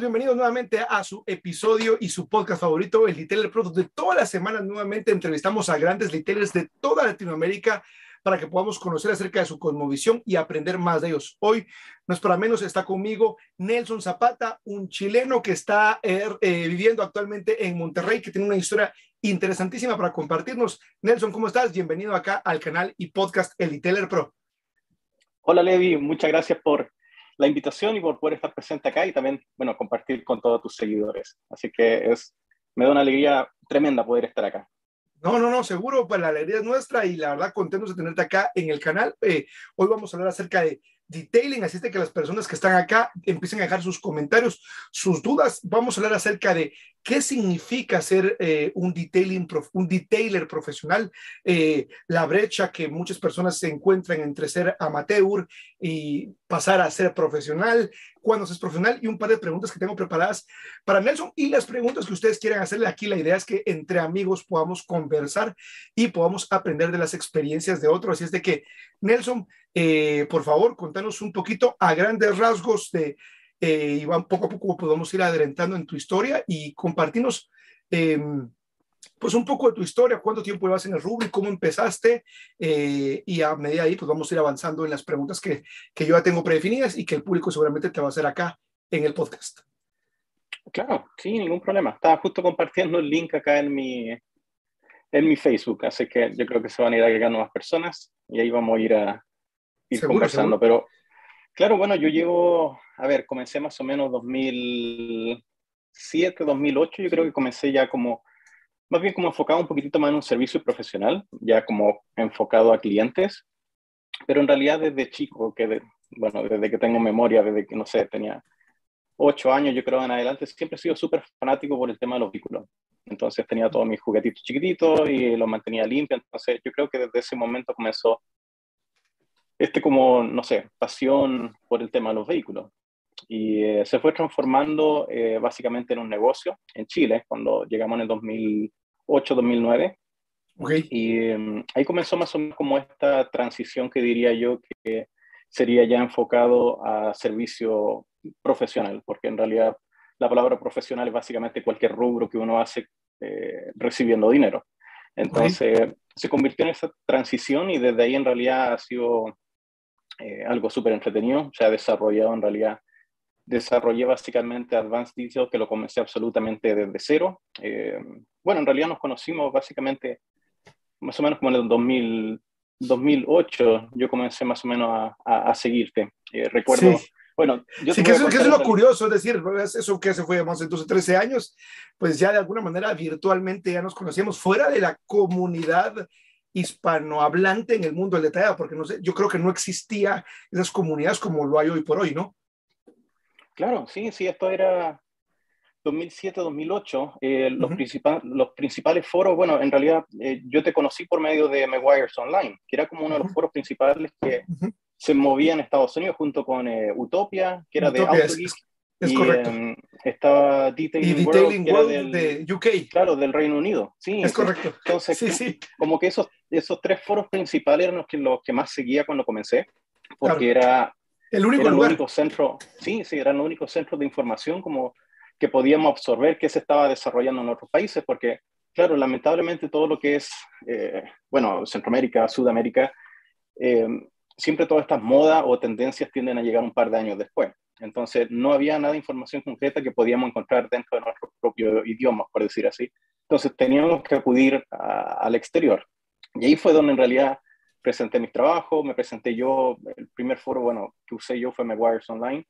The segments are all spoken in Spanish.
bienvenidos nuevamente a su episodio y su podcast favorito, el Retailer Pro, de todas las semanas nuevamente entrevistamos a grandes retailers de toda Latinoamérica para que podamos conocer acerca de su cosmovisión y aprender más de ellos. Hoy, no es para menos, está conmigo Nelson Zapata, un chileno que está er, eh, viviendo actualmente en Monterrey, que tiene una historia interesantísima para compartirnos. Nelson, ¿cómo estás? Bienvenido acá al canal y podcast El Retailer Pro. Hola Levi, muchas gracias por la invitación y por poder estar presente acá y también, bueno, compartir con todos tus seguidores. Así que es, me da una alegría tremenda poder estar acá. No, no, no, seguro, pues la alegría es nuestra y la verdad contentos de tenerte acá en el canal. Eh, hoy vamos a hablar acerca de detailing, así de que las personas que están acá empiecen a dejar sus comentarios, sus dudas. Vamos a hablar acerca de qué significa ser eh, un, detailing, un detailer profesional, eh, la brecha que muchas personas se encuentran entre ser amateur y pasar a ser profesional, cuando se es profesional y un par de preguntas que tengo preparadas para Nelson y las preguntas que ustedes quieran hacerle aquí. La idea es que entre amigos podamos conversar y podamos aprender de las experiencias de otros. Así es de que, Nelson, eh, por favor, contanos un poquito a grandes rasgos de, eh, y poco a poco podemos ir adelantando en tu historia y compartirnos. Em, pues un poco de tu historia, cuánto tiempo llevas en el rubro y cómo empezaste. Eh, y a medida de ahí, pues vamos a ir avanzando en las preguntas que, que yo ya tengo predefinidas y que el público seguramente te va a hacer acá en el podcast. Claro, sí, ningún problema. Estaba justo compartiendo el link acá en mi, en mi Facebook, así que yo creo que se van a ir agregando más personas y ahí vamos a ir a ir conversando. Pero claro, bueno, yo llevo, a ver, comencé más o menos 2007, 2008, yo creo que comencé ya como más bien como enfocado un poquitito más en un servicio profesional, ya como enfocado a clientes, pero en realidad desde chico, que bueno, desde que tengo memoria, desde que, no sé, tenía ocho años, yo creo, en adelante, siempre he sido súper fanático por el tema de los vehículos. Entonces tenía todos mis juguetitos chiquititos y los mantenía limpios. Entonces yo creo que desde ese momento comenzó este como, no sé, pasión por el tema de los vehículos y eh, se fue transformando eh, básicamente en un negocio en Chile cuando llegamos en el 2008-2009. Y em, ahí comenzó más o menos como esta transición que diría yo que sería ya enfocado a servicio profesional, porque en realidad la palabra profesional es básicamente cualquier rubro que uno hace eh, recibiendo dinero. Entonces se convirtió en esa transición y desde ahí en realidad ha sido algo súper entretenido, se ha desarrollado en realidad desarrollé básicamente Advanced Detail, que lo comencé absolutamente desde cero. Eh, bueno, en realidad nos conocimos básicamente más o menos como en el 2000, 2008, yo comencé más o menos a, a, seguirte. Eh, recuerdo... Bueno, yo sí, que eso, que es lo curioso, es decir, eso que se fue más entonces 13 años, pues ya de alguna manera virtualmente ya nos conocíamos fuera de la comunidad hispanohablante en el mundo del detalle, porque no sé, yo creo que no existía esas comunidades como lo hay hoy por hoy, ¿no? Claro, sí, sí, esto era 2007-2008. Eh, los, los principales foros, bueno, en realidad eh, yo te conocí por medio de Meguiars Online, que era como uno de los foros principales que se movía en Estados Unidos junto con eh, Utopia, que era de Autogeek. Es, correcto. Em, estaba Detailing, World, de UK. Claro, del Reino Unido. Sí, es correcto. Entonces, sí, sí. como que esos, esos tres foros principales eran los que, los que más seguía cuando comencé, porque era el único era único centro, sí, sí, era el único centro de información como que podíamos absorber que se estaba desarrollando en otros países, porque, claro, lamentablemente todo lo que es, eh, bueno, Centroamérica, Sudamérica, eh, siempre todas estas modas o tendencias tienden a llegar un par de años después. Entonces, no había nada de información concreta que podíamos encontrar dentro de nuestro propio idioma, por decir así. Entonces, teníamos que acudir al exterior. Y ahí fue donde en realidad presenté mis trabajos, me presenté yo, el primer foro, bueno, que usé yo fue Meguiars Online.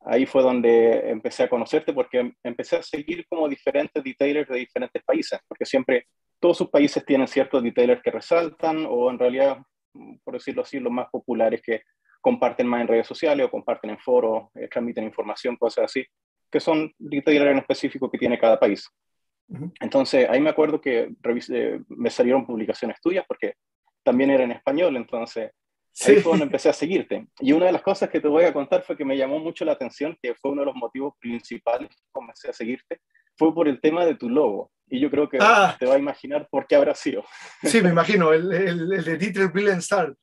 Ahí fue donde empecé a conocerte porque empecé a seguir como diferentes detailers de diferentes países, porque siempre todos sus países tienen ciertos detailers que resaltan o en realidad, por decirlo así, los más populares que comparten más en redes sociales o comparten en foros, eh, transmiten información, cosas así, que son detailers en específico que tiene cada país. Entonces, ahí me acuerdo que me salieron publicaciones tuyas porque también era en español, entonces ahí fue donde empecé a seguirte. Y una de las cosas que te voy a contar fue que me llamó mucho la atención, que fue uno de los motivos principales que comencé a seguirte, fue por el tema de tu logo. Y yo creo que ah. te va a imaginar por qué habrá sido. Sí, me imagino, el, el, el de Dieter Star.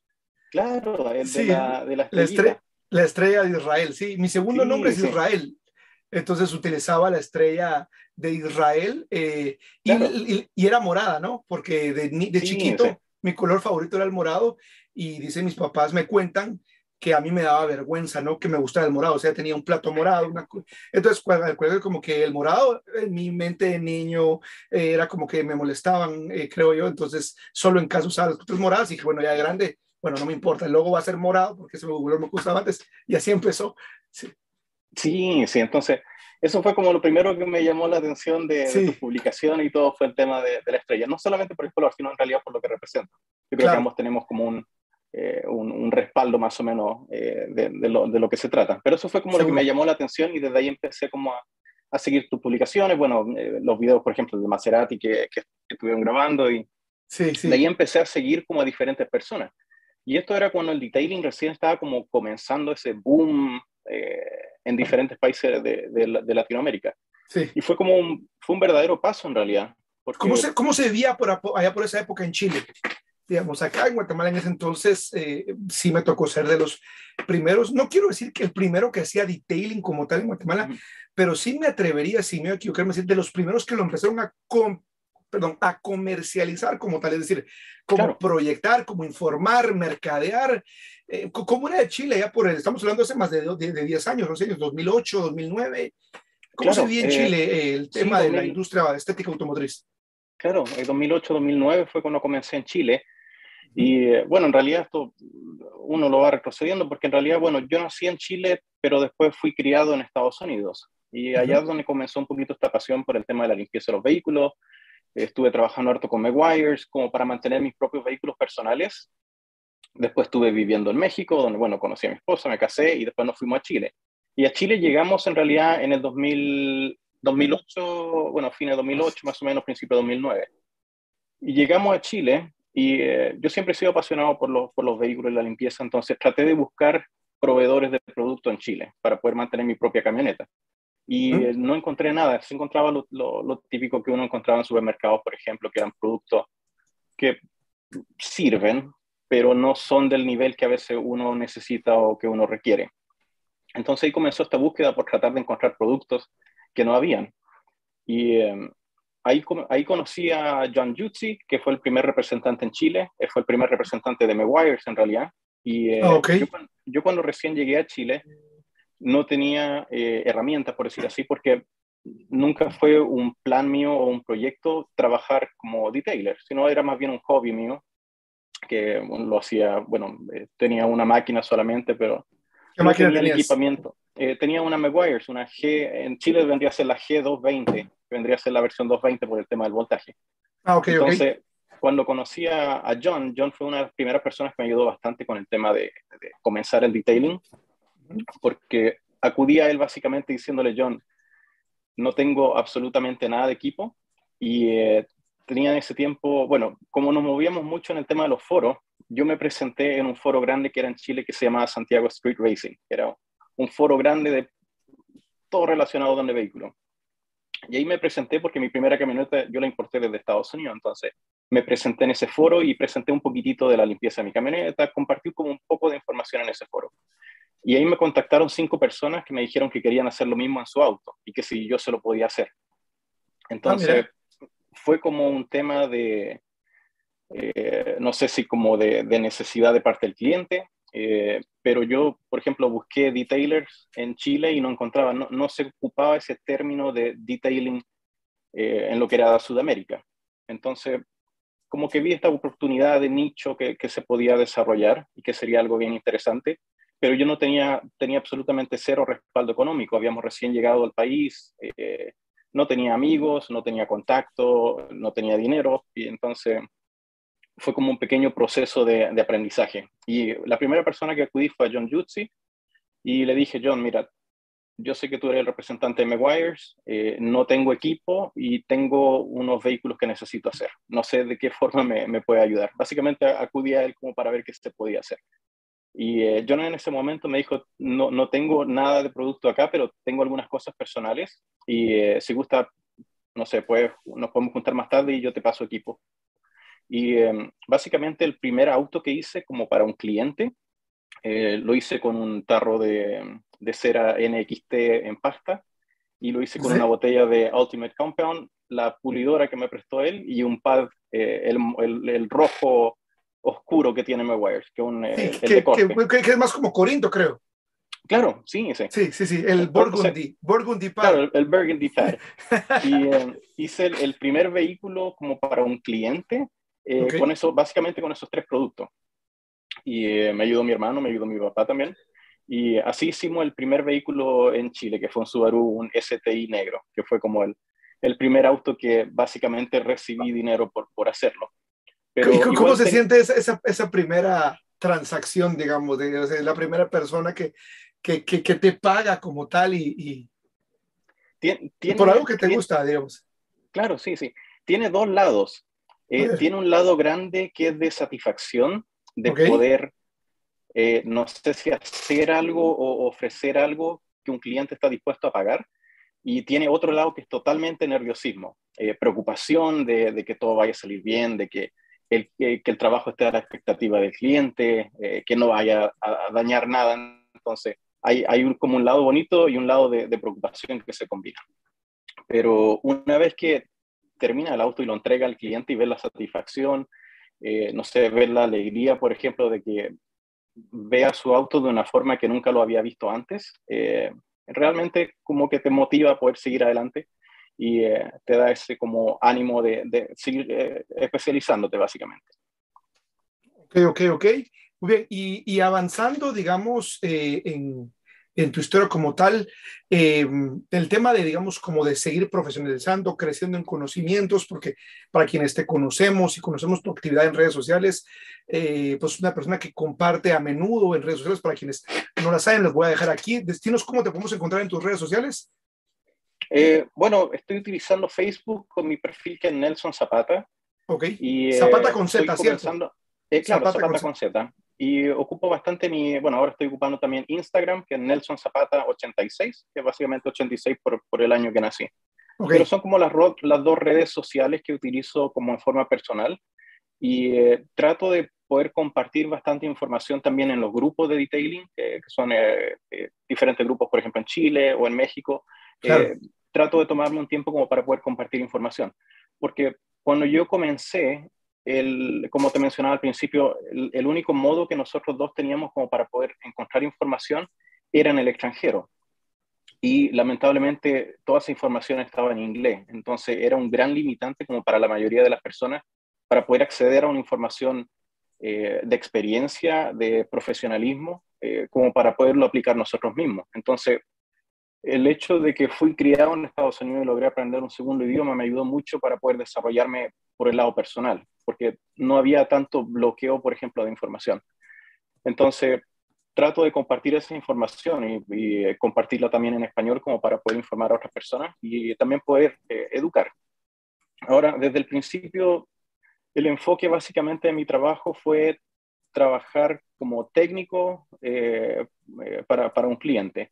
Claro, el de, la, de la, estrella. La, estrella de Israel, sí. Mi segundo nombre es Israel. Entonces utilizaba la estrella de Israel eh, y, y, era morada, ¿no? Porque de, de chiquito mi color favorito era el morado y dicen mis papás, me cuentan que a mí me daba vergüenza, ¿no? Que me gustaba el morado, o sea, tenía un plato morado, una... entonces como que el morado en mi mente de niño eh, era como que me molestaban, eh, creo yo, entonces solo en caso usaba las cosas moradas y que bueno, ya de grande, bueno, no me importa, el logo va a ser morado porque ese me gustaba antes y así empezó. Sí. Sí, sí, entonces eso fue como lo primero que me llamó la atención de, tu publicación y todo fue el tema de, la estrella, no solamente por el color, sino en realidad por lo que representa. Yo creo que ambos tenemos como un, eh, un, respaldo más o menos eh, de, lo, de, lo, que se trata. Pero eso fue como lo que me llamó la atención y desde ahí empecé como a, a seguir tus publicaciones, bueno, eh, los videos, por ejemplo, de Maserati que, que, estuvieron grabando y sí, sí. de ahí empecé a seguir como a diferentes personas. Y esto era cuando el detailing recién estaba como comenzando ese boom en diferentes países de, de, Latinoamérica. Sí. Y fue como un, fue un verdadero paso en realidad. ¿Cómo, se, ¿Cómo se vivía por allá por esa época en Chile? digamos, acá en Guatemala en ese entonces eh, sí me tocó ser de los primeros, no quiero decir que el primero que hacía detailing como tal en Guatemala, pero sí me atrevería, si me equivocar, decir de los primeros que lo empezaron a, perdón, a comercializar como tal, es decir, como proyectar, como informar, mercadear. Eh, ¿Cómo era de Chile? Ya por estamos hablando hace más de, de, 10 años, no sé, 2008, 2009. ¿Cómo se vio en eh, Chile el tema de la industria estética automotriz? Claro, en 2008-2009 fue cuando comencé en Chile. Y eh, bueno, en realidad esto uno lo va retrocediendo porque en realidad, bueno, yo nací en Chile, pero después fui criado en Estados Unidos. Y allá es donde comenzó un poquito esta pasión por el tema de la limpieza de los vehículos. Estuve trabajando harto con Meguiars como para mantener mis propios vehículos personales. Después estuve viviendo en México, donde, bueno, conocí a mi esposa, me casé y después nos fuimos a Chile. Y a Chile llegamos en realidad en el 2000, 2008, bueno, fines de 2008, más o menos, principio de 2009. Y llegamos a Chile y eh, yo siempre he sido apasionado por los, por los vehículos y la limpieza, entonces traté de buscar proveedores de producto en Chile para poder mantener mi propia camioneta. Y eh, no encontré nada, se encontraba lo, lo, típico que uno encontraba en supermercados, por ejemplo, que eran productos que sirven, pero no son del nivel que a veces uno necesita o que uno requiere. Entonces ahí comenzó esta búsqueda por tratar de encontrar productos que no habían. Y em, Ahí, ahí conocí a John Jutsi, que fue el primer representante en Chile, eh, fue el primer representante de Meguiars en realidad. Y eh, ah, yo, cuando recién llegué a Chile no tenía eh, herramientas, por decir así, porque nunca fue un plan mío o un proyecto trabajar como detailer, sino era más bien un hobby mío, que lo hacía, bueno, tenía una máquina solamente, pero no tenía el equipamiento. tenía una Meguiars, una G, en Chile vendría a ser la G220, vendría a ser la versión 220 por el tema del voltaje. Ah, ok, Entonces, cuando conocí a, John, John fue una de las primeras personas que me ayudó bastante con el tema de, comenzar el detailing, porque acudía a él básicamente diciéndole, John, no tengo absolutamente nada de equipo y eh, tenía en ese tiempo, bueno, como nos movíamos mucho en el tema de los foros, yo me presenté en un foro grande que era en Chile que se llamaba Santiago Street Racing, que era un foro grande de todo relacionado con el vehículo. Y ahí me presenté porque mi primera camioneta yo la importé desde Estados Unidos, entonces me presenté en ese foro y presenté un poquitito de la limpieza de mi camioneta, compartí como un poco de información en ese foro. Y ahí me contactaron cinco personas que me dijeron que querían hacer lo mismo en su auto y que si yo se lo podía hacer. Entonces ah, fue como un tema de, eh, no sé si como de, necesidad de parte del cliente, eh, pero yo, por ejemplo, busqué detailers en Chile y no encontraba, no, no se ocupaba ese término de detailing eh, en lo que era Sudamérica. Entonces, como que vi esta oportunidad de nicho que, que, se podía desarrollar y que sería algo bien interesante, pero yo no tenía, tenía absolutamente cero respaldo económico. Habíamos recién llegado al país, no tenía amigos, no tenía contacto, no tenía dinero, y entonces fue como un pequeño proceso de, aprendizaje. Y la primera persona que acudí fue John Jutsi y le dije, John, mira, yo sé que tú eres el representante de Meguiars, eh, no tengo equipo y tengo unos vehículos que necesito hacer. No sé de qué forma me, me puede ayudar. Básicamente acudí a él como para ver qué se podía hacer. Y eh, John en ese momento me dijo, no, no tengo nada de producto acá, pero tengo algunas cosas personales y eh, si gusta, no sé, pues nos podemos juntar más tarde y yo te paso equipo. Y em, básicamente el primer auto que hice como para un cliente, eh, lo hice con un tarro de, de, cera NXT en pasta y lo hice con una botella de Ultimate Compound, la pulidora que me prestó él y un pad, eh, el, el, rojo oscuro que tiene Meguiar's, que, un, eh, que, que, es más como Corinto, creo. Claro, sí, sí. Sí, sí, sí, el Burgundy, Burgundy Pad. Claro, el, Burgundy Pad. y eh, hice el, primer vehículo como para un cliente, con eso, básicamente con esos tres productos. Y me ayudó mi hermano, me ayudó mi papá también. Y así hicimos el primer vehículo en Chile, que fue un Subaru, un STI negro, que fue como el, el primer auto que básicamente recibí dinero por, por hacerlo. Pero ¿Cómo se siente esa, esa, primera transacción, digamos, de, la primera persona que, que, que, te paga como tal y, y por algo que te gusta, digamos? Claro, sí, sí. Tiene dos lados. Eh, tiene un lado grande que es de satisfacción, de poder eh, no sé si hacer algo o ofrecer algo que un cliente está dispuesto a pagar. Y tiene otro lado que es totalmente nerviosismo, eh, preocupación de, que todo vaya a salir bien, de que el, que el trabajo esté a la expectativa del cliente, eh, que no vaya a, dañar nada. Entonces, hay, hay un, como un lado bonito y un lado de, preocupación que se combinan. Pero una vez que termina el auto y lo entrega al cliente y ve la satisfacción, no sé, ver la alegría, por ejemplo, de que vea su auto de una forma que nunca lo había visto antes, eh, realmente como que te motiva a poder seguir adelante y eh, te da ese como ánimo de, seguir eh, especializándote básicamente. Ok, ok, ok. Muy bien, y, y avanzando, digamos, en, en tu historia como tal, eh, el tema de, digamos, como de seguir profesionalizando, creciendo en conocimientos, porque para quienes te conocemos y conocemos tu actividad en redes sociales, eh, pues una persona que comparte a menudo en redes sociales, para quienes no la saben, les voy a dejar aquí. Destinos, ¿cómo te podemos encontrar en tus redes sociales? Eh, bueno, estoy utilizando Facebook con mi perfil que es Nelson Zapata. Ok. Y, Zapata con Z, ¿cierto? claro, Zapata, con Z. Y ocupo bastante mi, bueno, ahora estoy ocupando también Instagram, que es Nelson Zapata 86, que es básicamente 86 por, por el año que nací. Pero son como las, las dos redes sociales que utilizo como en forma personal y eh, trato de poder compartir bastante información también en los grupos de detailing, que son eh, eh, diferentes grupos, por ejemplo, en Chile o en México. Trato de tomarme un tiempo como para poder compartir información, porque cuando yo comencé, como te mencionaba al principio, el, único modo que nosotros dos teníamos como para poder encontrar información era en el extranjero. Y lamentablemente toda esa información estaba en inglés. Entonces era un gran limitante como para la mayoría de las personas para poder acceder a una información eh, de experiencia, de profesionalismo, eh, como para poderlo aplicar nosotros mismos. Entonces, el hecho de que fui criado en Estados Unidos y logré aprender un segundo idioma me ayudó mucho para poder desarrollarme por el lado personal, porque no había tanto bloqueo, por ejemplo, de información. Entonces, trato de compartir esa información y, eh, compartirla también en español como para poder informar a otras personas y también poder eh, educar. Ahora, desde el principio, el enfoque básicamente de mi trabajo fue trabajar como técnico eh, para, para, un cliente.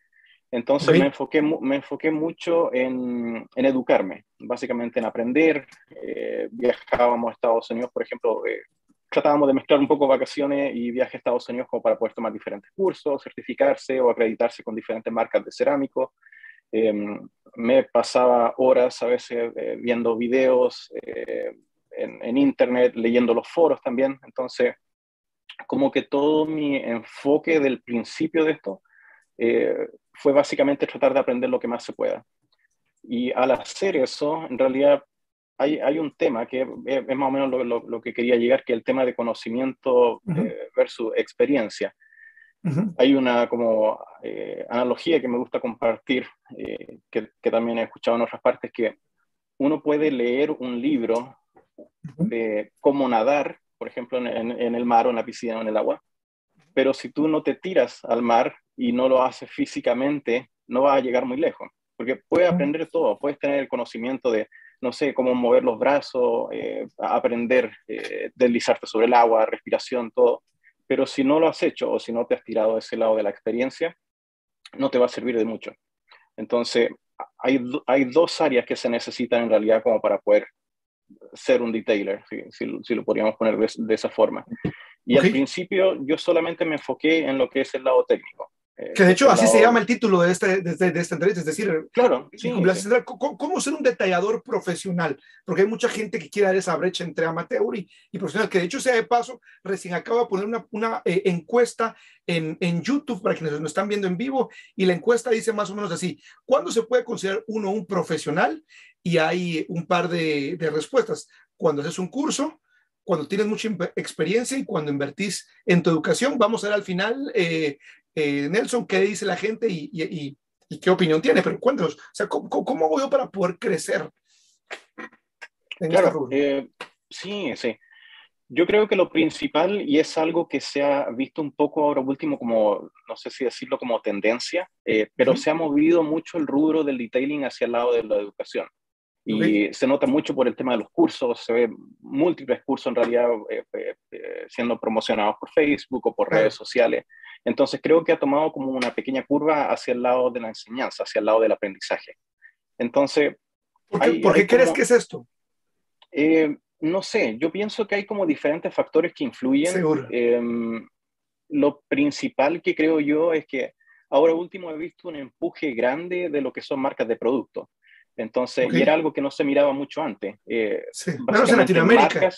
Entonces me, enfoqué, me enfoqué mucho en, en educarme, básicamente en aprender. Eh, viajábamos a Estados Unidos, por ejemplo, eh, tratábamos de mezclar un poco vacaciones y viaje a Estados Unidos como para poder tomar diferentes cursos, certificarse o acreditarse con diferentes marcas de cerámico. Em, me pasaba horas a veces eh, viendo videos en, en internet, leyendo los foros también. Entonces, como que todo mi enfoque del principio de esto eh, fue básicamente tratar de aprender lo que más se pueda. Y al hacer eso, en realidad hay, hay un tema que es, más o menos lo, lo, que quería llegar, que es el tema de conocimiento eh, versus experiencia. Hay una como eh, analogía que me gusta compartir, que, que, también he escuchado en otras partes, que uno puede leer un libro de cómo nadar, por ejemplo, en, en, el mar o en la piscina o en el agua, pero si tú no te tiras al mar y no lo haces físicamente, no vas a llegar muy lejos, porque puedes aprender todo, puedes tener el conocimiento de, no sé, cómo mover los brazos, eh, aprender, eh, deslizarte sobre el agua, respiración, todo, pero si no lo has hecho o si no te has tirado a ese lado de la experiencia, no te va a servir de mucho. Entonces, hay, hay dos áreas que se necesitan en realidad como para poder ser un detailer, si, si, lo podríamos poner de, esa forma. Y al principio yo solamente me enfoqué en lo que es el lado técnico Eh, que de hecho así se llama el título de, este, de, este, de, esta entrevista, es decir, claro, ¿cómo, ser un detallador profesional? Porque hay mucha gente que quiere dar esa brecha entre amateur y, profesional, que de hecho sea de paso, recién acabo de poner una, una eh, encuesta en, en, YouTube para quienes nos están viendo en vivo y la encuesta dice más o menos así, ¿cuándo se puede considerar uno un profesional? Y hay un par de, de respuestas. Cuando haces un curso, cuando tienes mucha experiencia y cuando invertís en tu educación. Vamos a ver al final, eh, eh, Nelson, qué dice la gente y, y, y, qué opinión tiene. Pero cuéntanos, o sea, ¿cómo, cómo voy yo para poder crecer? En claro, eh, sí, sí. Yo creo que lo principal, y es algo que se ha visto un poco ahora último como, no sé si decirlo como tendencia, pero se ha movido mucho el rubro del detailing hacia el lado de la educación. Y se nota mucho por el tema de los cursos, se ve múltiples cursos en realidad eh, eh, eh, siendo promocionados por Facebook o por redes sociales. Entonces creo que ha tomado como una pequeña curva hacia el lado de la enseñanza, hacia el lado del aprendizaje. Entonces... ¿Por qué, crees que es esto? no sé, yo pienso que hay como diferentes factores que influyen. Seguro. Em, lo principal que creo yo es que ahora último he visto un empuje grande de lo que son marcas de producto. Entonces, y era algo que no se miraba mucho antes. Eh, sí, menos en Latinoamérica.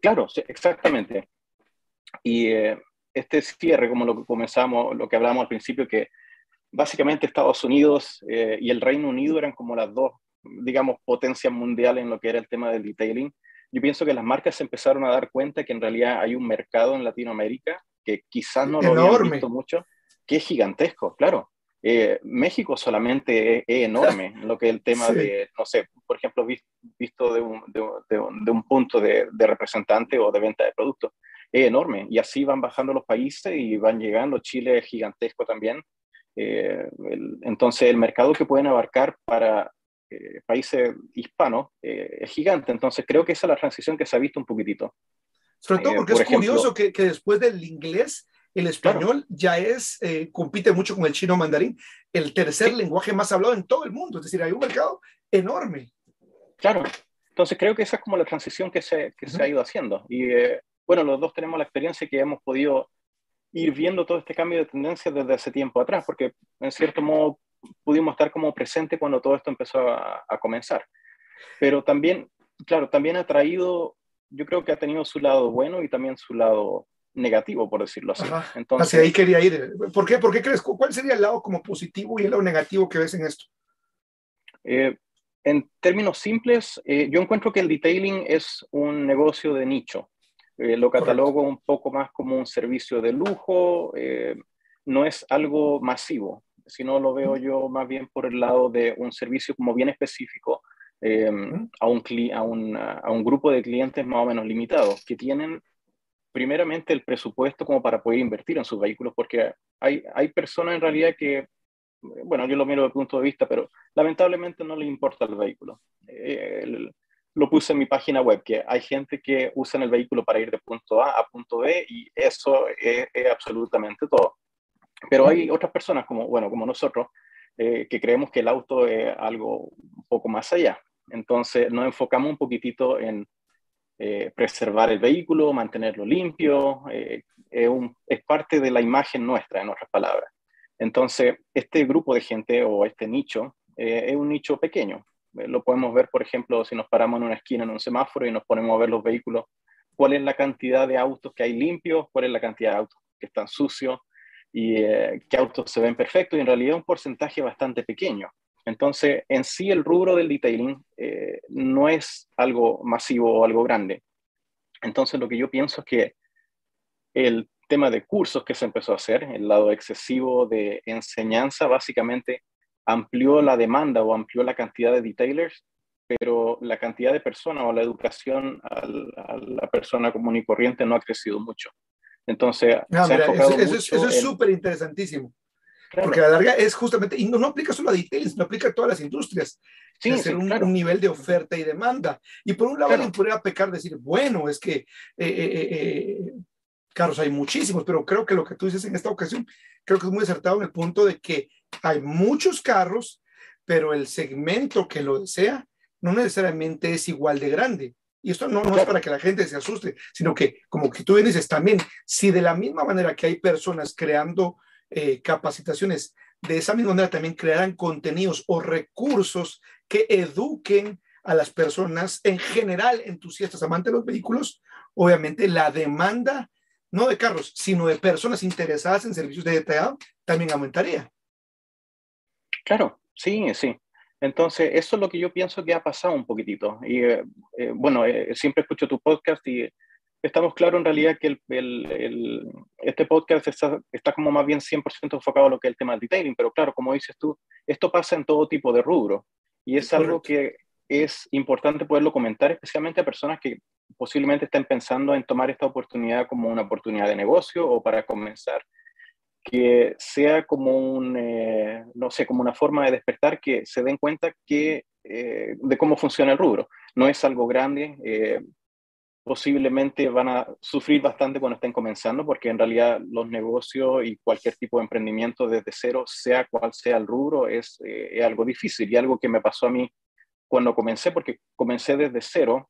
claro, exactamente. Y eh, este cierre, como lo que comenzamos, lo que hablábamos al principio, que básicamente Estados Unidos eh, y el Reino Unido eran como las dos, digamos, potencias mundiales en lo que era el tema del detailing. Yo pienso que las marcas se empezaron a dar cuenta que en realidad hay un mercado en Latinoamérica que quizás no lo habían visto mucho, que es gigantesco, claro. Eh, México solamente es, enorme, lo que es el tema de, no sé, por ejemplo, visto de un, de, un punto de, representante o de venta de productos, es enorme. Y así van bajando los países y van llegando. Chile es gigantesco también. Eh, entonces, el mercado que pueden abarcar para eh, países hispanos es gigante. Entonces, creo que esa es la transición que se ha visto un poquitito. Sobre todo porque es curioso que, que después del inglés el español ya es, eh, compite mucho con el chino mandarín, el tercer lenguaje más hablado en todo el mundo. Es decir, hay un mercado enorme. Claro. Entonces creo que esa es como la transición que se, que se ha ido haciendo. Y eh, bueno, los dos tenemos la experiencia que hemos podido ir viendo todo este cambio de tendencia desde hace tiempo atrás, porque en cierto modo pudimos estar como presente cuando todo esto empezó a, a comenzar. Pero también, claro, también ha traído, yo creo que ha tenido su lado bueno y también su lado negativo, por decirlo así. Entonces, Hacia ahí quería ir. ¿Por qué? ¿Por qué crees? ¿Cuál sería el lado como positivo y el lado negativo que ves en esto? Eh, en términos simples, eh, yo encuentro que el detailing es un negocio de nicho. Eh, lo catalogo un poco más como un servicio de lujo, no es algo masivo, sino lo veo yo más bien por el lado de un servicio como bien específico a, un, a, un, a un grupo de clientes más o menos limitados que tienen primeramente el presupuesto como para poder invertir en sus vehículos, porque hay, hay personas en realidad que, bueno, yo lo miro desde el punto de vista, pero lamentablemente no les importa el vehículo. Eh, lo puse en mi página web, que hay gente que usa el vehículo para ir de punto A a punto B y eso es, absolutamente todo. Pero hay otras personas como, bueno, como nosotros, eh, que creemos que el auto es algo un poco más allá. Entonces nos enfocamos un poquitito en eh, preservar el vehículo, mantenerlo limpio, eh, es, parte de la imagen nuestra, en otras palabras. Entonces, este grupo de gente o este nicho eh, es un nicho pequeño. lo podemos ver, por ejemplo, si nos paramos en una esquina en un semáforo y nos ponemos a ver los vehículos, cuál es la cantidad de autos que hay limpios, cuál es la cantidad de autos que están sucios y qué autos se ven perfectos, y en realidad un porcentaje bastante pequeño. Entonces, en sí el rubro del detailing eh, no es algo masivo o algo grande. Entonces, lo que yo pienso es que el tema de cursos que se empezó a hacer, el lado excesivo de enseñanza, básicamente amplió la demanda o amplió la cantidad de detailers, pero la cantidad de personas o la educación a la persona común y corriente no ha crecido mucho. Entonces, se ha enfocado eso, eso es súper interesantísimo. Porque a la larga es justamente, y no, no aplica solo a detailing, no aplica a todas las industrias. Sí, sí un, un, nivel de oferta y demanda. Y por un lado, alguien podría pecar, decir, bueno, es que eh, eh, eh, carros hay muchísimos, pero creo que lo que tú dices en esta ocasión, creo que es muy acertado en el punto de que hay muchos carros, pero el segmento que lo desea no necesariamente es igual de grande. Y esto no, no es para que la gente se asuste, sino que, como que tú dices también, si de la misma manera que hay personas creando eh, capacitaciones. De esa misma manera también crearán contenidos o recursos que eduquen a las personas en general entusiastas, amantes de los vehículos. Obviamente la demanda, no de carros, sino de personas interesadas en servicios de detallado, también aumentaría. Claro, sí, sí. Entonces, eso es lo que yo pienso que ha pasado un poquitito. Y eh, eh, bueno, siempre escucho tu podcast y estamos claros en realidad que el, este podcast está, está, como más bien 100% enfocado a lo que es el tema del detailing, pero claro, como dices tú, esto pasa en todo tipo de rubro y es algo que es importante poderlo comentar, especialmente a personas que posiblemente estén pensando en tomar esta oportunidad como una oportunidad de negocio o para comenzar que sea como un, eh, no sé, como una forma de despertar, que se den cuenta que, eh, de cómo funciona el rubro. No es algo grande, eh, posiblemente van a sufrir bastante cuando estén comenzando, porque en realidad los negocios y cualquier tipo de emprendimiento desde cero, sea cual sea el rubro, es, es algo difícil. Y algo que me pasó a mí cuando comencé, porque comencé desde cero,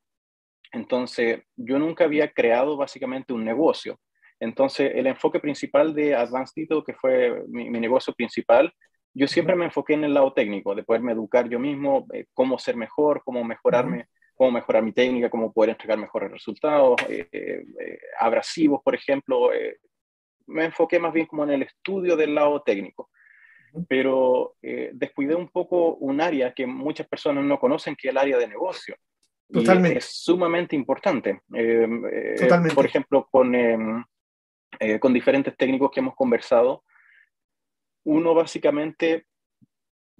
entonces yo nunca había creado básicamente un negocio. Entonces, el enfoque principal de Advanced Dito, que fue mi, negocio principal, yo siempre me enfoqué en el lado técnico, de poderme educar yo mismo, eh, cómo ser mejor, cómo mejorarme, cómo mejorar mi técnica, cómo poder entregar mejores resultados, eh, eh, abrasivos, por ejemplo. me enfoqué más bien como en el estudio del lado técnico. Pero descuidé un poco un área que muchas personas no conocen, que es el área de negocio. Totalmente. es sumamente importante. Totalmente. Por ejemplo, con em, eh, con diferentes técnicos que hemos conversado, uno básicamente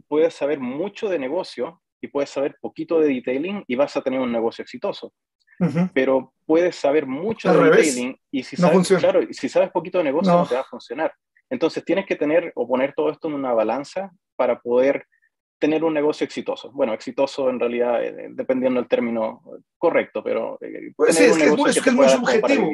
puede saber mucho de negocio y puedes saber poquito de detailing y vas a tener un negocio exitoso. Pero puedes saber mucho de detailing y si sabes, claro, si sabes poquito de negocio no. te va a funcionar. Entonces tienes que tener o poner todo esto en una balanza para poder tener un negocio exitoso. Bueno, exitoso en realidad, eh, dependiendo del término correcto, pero eh, pues sí, es, que es, muy subjetivo.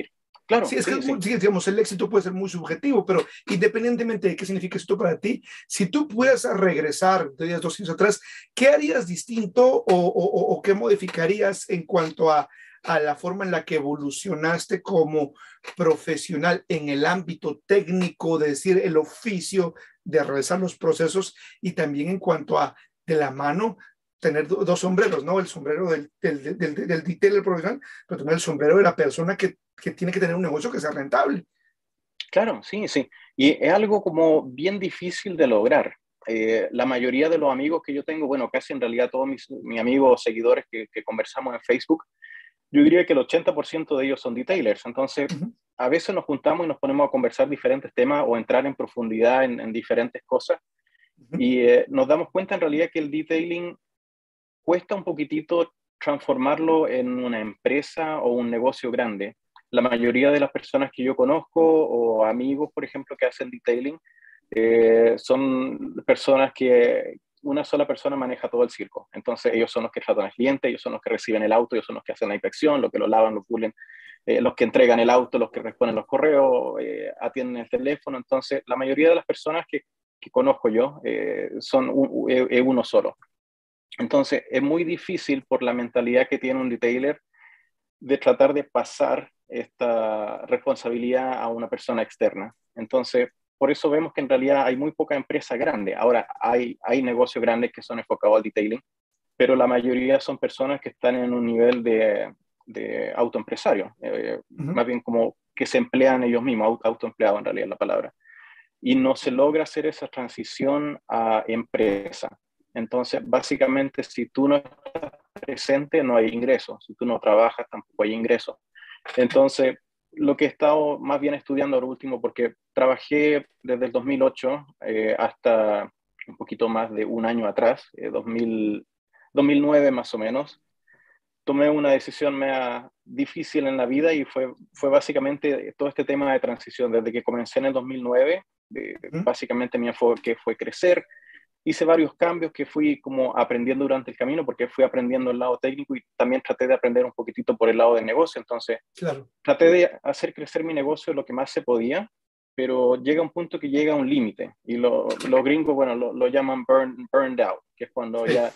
Claro, sí, es que digamos, el éxito puede ser muy subjetivo, pero independientemente de qué significa esto para ti, si tú pudieras regresar de dos años atrás, ¿qué harías distinto o, o, o qué modificarías en cuanto a, a, la forma en la que evolucionaste como profesional en el ámbito técnico, de decir, el oficio de realizar los procesos y también en cuanto a de la mano tener dos sombreros, ¿no? El sombrero del, del, del, del detailer profesional, pero también el sombrero de la persona que, que, tiene que tener un negocio que sea rentable. Claro, sí, sí. Y es algo como bien difícil de lograr. Eh, la mayoría de los amigos que yo tengo, bueno, casi en realidad todos mis, mis amigos, seguidores que, que, conversamos en Facebook, yo diría que el 80% de ellos son detailers. Entonces, a veces nos juntamos y nos ponemos a conversar diferentes temas o entrar en profundidad en, en diferentes cosas. Y eh, nos damos cuenta en realidad que el detailing cuesta un poquitito transformarlo en una empresa o un negocio grande. La mayoría de las personas que yo conozco o amigos, por ejemplo, que hacen detailing, eh, son personas que una sola persona maneja todo el circo. Entonces ellos son los que tratan al cliente, ellos son los que reciben el auto, ellos son los que hacen la inspección, los que lo lavan, lo pulen, eh, los que entregan el auto, los que responden los correos, eh, atienden el teléfono. Entonces la mayoría de las personas que, que conozco yo son uno solo. Entonces, es muy difícil por la mentalidad que tiene un detailer de tratar de pasar esta responsabilidad a una persona externa. Entonces, por eso vemos que en realidad hay muy poca empresa grande. Ahora, hay, hay negocios grandes que son enfocados al detailing, pero la mayoría son personas que están en un nivel de, de autoempresario, eh, más bien como que se emplean ellos mismos, autoempleado en realidad es la palabra. Y no se logra hacer esa transición a empresa. Entonces, básicamente, si tú no estás presente, no hay ingresos. Si tú no trabajas, tampoco hay ingresos. Entonces, lo que he estado más bien estudiando ahora último, porque trabajé desde el 2008 eh, hasta un poquito más de un año atrás, 2000, eh, 2009 más o menos, tomé una decisión mea difícil en la vida y fue, fue básicamente todo este tema de transición. Desde que comencé en el 2009, básicamente mi enfoque fue crecer, hice varios cambios que fui como aprendiendo durante el camino, porque fui aprendiendo el lado técnico y también traté de aprender un poquitito por el lado del negocio. Entonces, claro. traté de hacer crecer mi negocio lo que más se podía, pero llega un punto que llega a un límite. Y los gringos, bueno, lo, llaman burn, burned out, que es cuando ya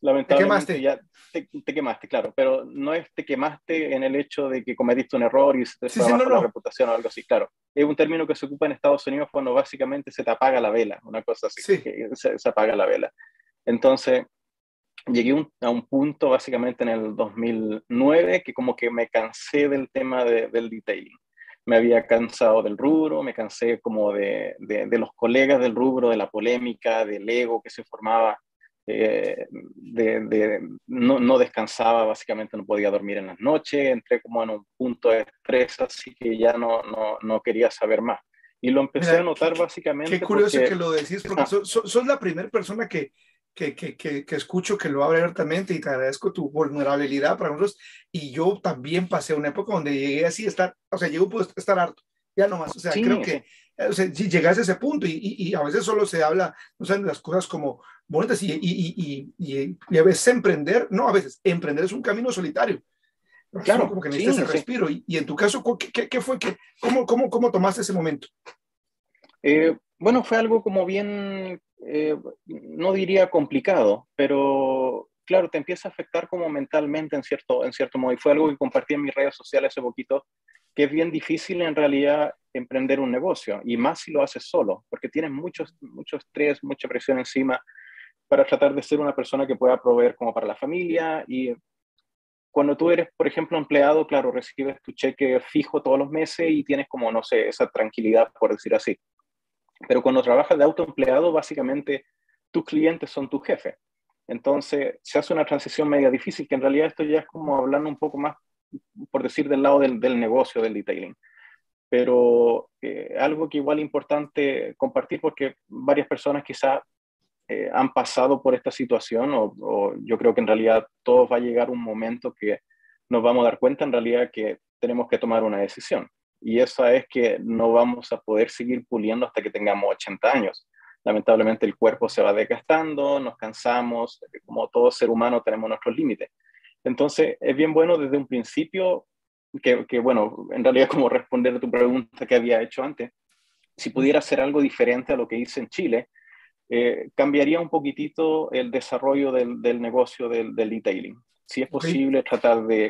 lamentablemente te ya te, quemaste, claro, pero no es te quemaste en el hecho de que cometiste un error y se te sí, la reputación o algo así, claro. Es un término que se ocupa en Estados Unidos cuando básicamente se te apaga la vela, una cosa así, se, se, apaga la vela. Entonces, llegué a un punto básicamente en el 2009 que como que me cansé del tema del detailing. Me había cansado del rubro, me cansé como de, de, los colegas del rubro, de la polémica, del ego que se formaba, eh, de, no, no, descansaba, básicamente no podía dormir en las noches, entré como en un punto de estrés, así que ya no, no, no quería saber más. Y lo empecé a notar básicamente. Qué curioso que lo decís, porque sos, la primera persona que, que, que, que, escucho que lo abre abiertamente y te agradezco tu vulnerabilidad para nosotros. Y yo también pasé una época donde llegué así estar, o sea, llego a estar harto, ya nomás. O sea, creo que o sea, si llegas a ese punto y, y, a veces solo se habla, no sé, las cosas como bonitas y, y, y, a veces emprender, no, a veces emprender es un camino solitario. Claro, como que necesitas el respiro. Y, en tu caso, ¿qué, qué fue? que cómo, cómo, ¿Cómo tomaste ese momento? Eh, bueno, fue algo como bien eh, no diría complicado, pero claro, te empieza a afectar como mentalmente en cierto, en cierto modo. Y fue algo que compartí en mis redes sociales hace poquito, que es bien difícil en realidad emprender un negocio, y más si lo haces solo, porque tienes mucho, mucho estrés, mucha presión encima para tratar de ser una persona que pueda proveer como para la familia. Y cuando tú eres, por ejemplo, empleado, claro, recibes tu cheque fijo todos los meses y tienes como, no sé, esa tranquilidad, por decir así. Pero cuando trabajas de autoempleado, básicamente tus clientes son tu jefe. Entonces se hace una transición media difícil, que en realidad esto ya es como hablando un poco más, por decir, del lado del, negocio, del detailing. Pero eh, algo que igual es importante compartir porque varias personas quizás eh, han pasado por esta situación o, yo creo que en realidad todos va a llegar un momento que nos vamos a dar cuenta en realidad que tenemos que tomar una decisión y esa es que no vamos a poder seguir puliendo hasta que tengamos 80 años. Lamentablemente el cuerpo se va desgastando, nos cansamos, como todo ser humano tenemos nuestros límites. Entonces es bien bueno desde un principio, que, que, bueno, en realidad como responder a tu pregunta que había hecho antes, si pudiera hacer algo diferente a lo que hice en Chile, eh, cambiaría un poquitito el desarrollo del, del negocio del, del, detailing. Si es posible, tratar de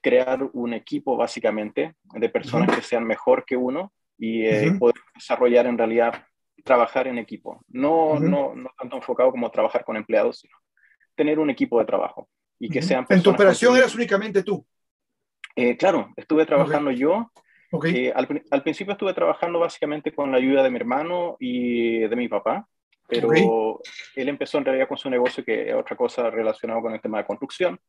crear un equipo básicamente de personas que sean mejor que uno y eh, poder desarrollar en realidad, trabajar en equipo. No, no, no tanto enfocado como trabajar con empleados, sino tener un equipo de trabajo y que sean ¿En tu operación eras únicamente tú? Eh, claro, estuve trabajando yo. Eh, al, al, principio estuve trabajando básicamente con la ayuda de mi hermano y de mi papá, pero él empezó en realidad con su negocio que es otra cosa relacionada con el tema de construcción.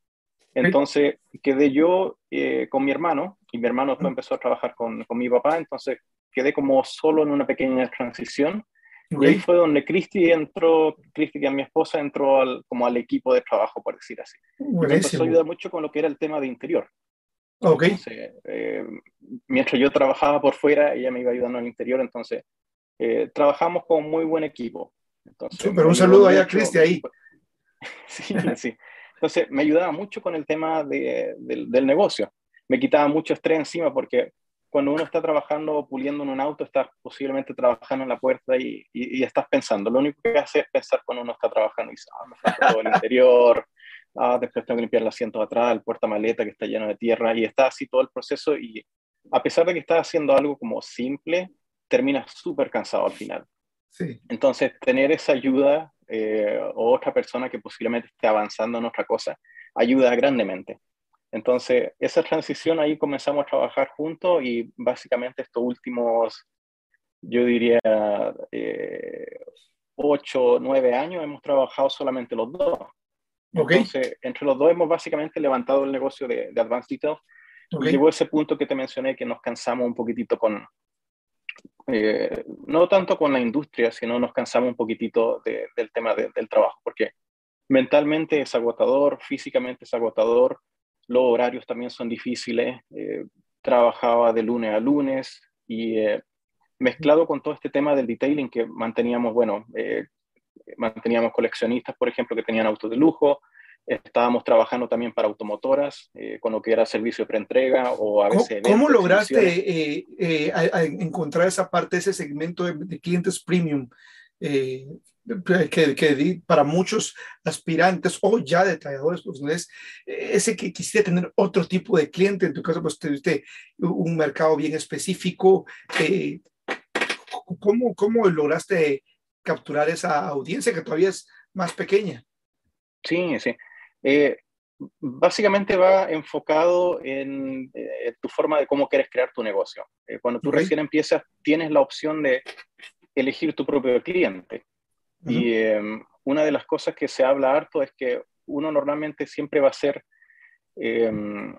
Entonces quedé yo eh, con mi hermano y mi hermano después empezó a trabajar con, con, mi papá, entonces quedé como solo en una pequeña transición. Y ahí fue donde Cristi entró, Cristi, que es mi esposa, entró al, como al equipo de trabajo, por decir así. Me empezó a ayudar mucho con lo que era el tema de interior. Okay. Eh, mientras yo trabajaba por fuera, ella me iba ayudando el interior, entonces eh, trabajamos con muy buen equipo. Entonces, Pero un saludo ahí a Cristi ahí. sí, sí. Entonces me ayudaba mucho con el tema de, del negocio. Me quitaba mucho estrés encima porque cuando uno está trabajando puliendo en un auto, estás posiblemente trabajando en la puerta y, y, estás pensando. Lo único que hace es pensar cuando uno está trabajando y dice, ah, me falta todo el interior, ah, después tengo que limpiar el asiento de atrás, el puerta maleta que está lleno de tierra y está así todo el proceso y a pesar de que estás haciendo algo como simple, terminas súper cansado al final. Sí. Entonces, tener esa ayuda eh, o otra persona que posiblemente esté avanzando en otra cosa, ayuda grandemente. Entonces, esa transición ahí comenzamos a trabajar juntos y básicamente estos últimos, yo diría, eh, ocho, nueve años hemos trabajado solamente los dos. Entonces, entre los dos hemos básicamente levantado el negocio de, de Advanced Detail. Y llegó ese punto que te mencioné que nos cansamos un poquitito con, eh, no tanto con la industria, sino nos cansamos un poquitito del tema del trabajo, porque mentalmente es agotador, físicamente es agotador, los horarios también son difíciles, eh, trabajaba de lunes a lunes y eh, mezclado con todo este tema del detailing que manteníamos, bueno, manteníamos coleccionistas, por ejemplo, que tenían autos de lujo, Estábamos trabajando también para automotoras, eh, con lo que era servicio de preentrega o a veces... ¿Cómo, lograste eh, eh, encontrar esa parte, ese segmento de, clientes premium? que, que para muchos aspirantes o ya detalladores profesionales, ese que quisiera tener otro tipo de cliente, en tu caso, pues tuviste un mercado bien específico. Eh, ¿cómo, ¿Cómo lograste capturar esa audiencia que todavía es más pequeña? Sí, sí. Eh, básicamente va enfocado en eh, tu forma de cómo quieres crear tu negocio. Eh, cuando tú recién empiezas, tienes la opción de elegir tu propio cliente. Y em, una de las cosas que se habla harto es que uno normalmente siempre va a ser, em,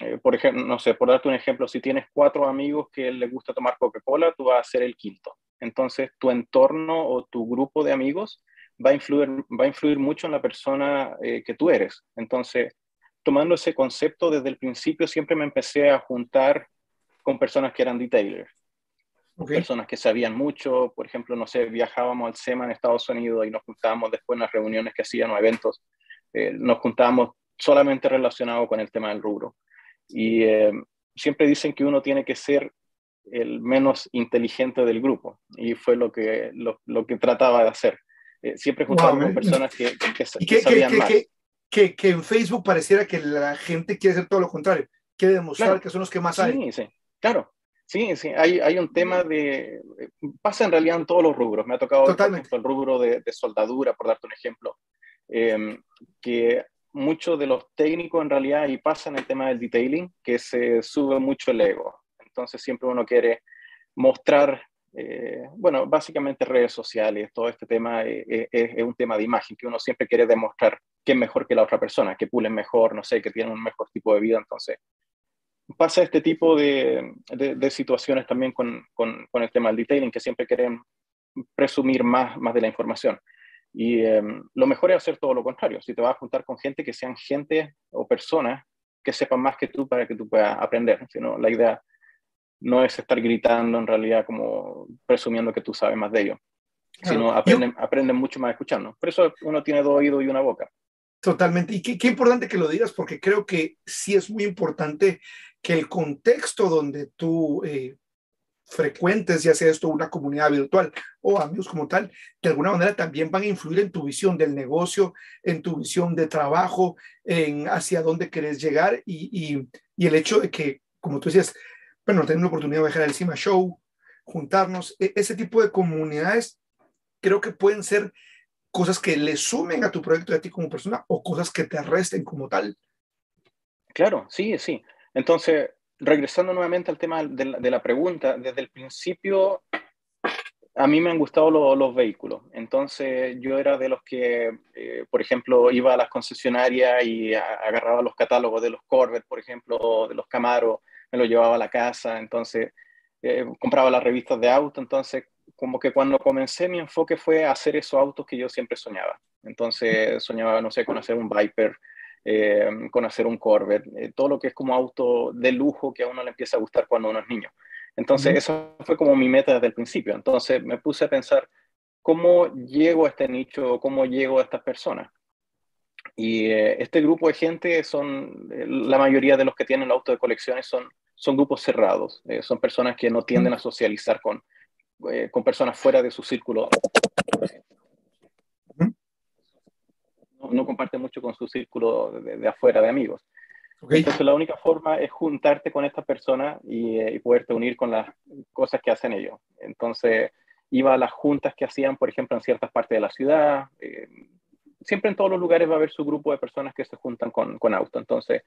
eh, por ejemplo, no sé, por darte un ejemplo, si tienes cuatro amigos que les gusta tomar Coca-Cola, tú vas a ser el quinto. Entonces, tu entorno o tu grupo de amigos va a influir, va a influir mucho en la persona eh, que tú eres. Entonces, tomando ese concepto desde el principio, siempre me empecé a juntar con personas que eran detailers. Personas que sabían mucho, por ejemplo, no sé, viajábamos al SEMA en Estados Unidos y nos juntábamos después en las reuniones que hacían o eventos, eh, nos juntábamos solamente relacionado con el tema del rubro. Y eh, siempre dicen que uno tiene que ser el menos inteligente del grupo y fue lo que, lo, lo que trataba de hacer. Eh, siempre juntarme con personas que, que, sabían más. Que, en Facebook pareciera que la gente quiere hacer todo lo contrario, quiere demostrar que son los que más hay. Sí, claro. Sí, sí, hay, hay un tema de... Pasa en realidad en todos los rubros. Me ha tocado el rubro de, soldadura, por darte un ejemplo, em, que muchos de los técnicos en realidad, y pasa en el tema del detailing, que se sube mucho el ego. Entonces siempre uno quiere mostrar eh, bueno, básicamente redes sociales, todo este tema eh, eh, es, un tema de imagen, que uno siempre quiere demostrar que es mejor que la otra persona, que pulen mejor, no sé, que tienen un mejor tipo de vida. Entonces, pasa este tipo de, de, situaciones también con, con, con, el tema del detailing, que siempre quieren presumir más, más de la información. Y em, lo mejor es hacer todo lo contrario. Si te vas a juntar con gente, que sean gente o personas que sepan más que tú para que tú puedas aprender. Sino la idea no es estar gritando en realidad como presumiendo que tú sabes más de ellos, sino aprenden, aprenden mucho más escuchando. Por eso uno tiene dos oídos y una boca. Totalmente. Y qué, qué, importante que lo digas, porque creo que sí es muy importante que el contexto donde tú eh, frecuentes, ya sea esto una comunidad virtual o amigos como tal, de alguna manera también van a influir en tu visión del negocio, en tu visión de trabajo, en hacia dónde querés llegar y, y, y el hecho de que, como tú decías, bueno, tener la oportunidad de viajar al CIMA Show, juntarnos, e, ese tipo de comunidades creo que pueden ser cosas que le sumen a tu proyecto de ti como persona o cosas que te resten como tal. Claro, sí, sí. Entonces, regresando nuevamente al tema de la, pregunta, desde el principio a mí me han gustado los vehículos. Entonces, yo era de los que, eh, por ejemplo, iba a las concesionarias y agarraba los catálogos de los Corvette, por ejemplo, de los Camaro, me lo llevaba a la casa, entonces eh, compraba las revistas de auto, entonces como que cuando comencé mi enfoque fue hacer esos autos que yo siempre soñaba. Entonces soñaba, no sé, con hacer un Viper, eh, con hacer un Corvette, eh, todo lo que es como auto de lujo que a uno le empieza a gustar cuando uno es niño. Entonces eso fue como mi meta desde el principio. Entonces me puse a pensar, ¿cómo llego a este nicho? ¿Cómo llego a estas personas? Y este grupo de gente son, la mayoría de los que tienen auto de colecciones son son grupos cerrados, eh, son personas que no tienden a socializar con, eh, con personas fuera de su círculo. No, no comparten mucho con su círculo de, afuera de amigos. Entonces la única forma es juntarte con estas personas y, eh, y, poderte unir con las cosas que hacen ellos. Entonces iba a las juntas que hacían, por ejemplo, en ciertas partes de la ciudad. siempre en todos los lugares va a haber su grupo de personas que se juntan con, con auto. Entonces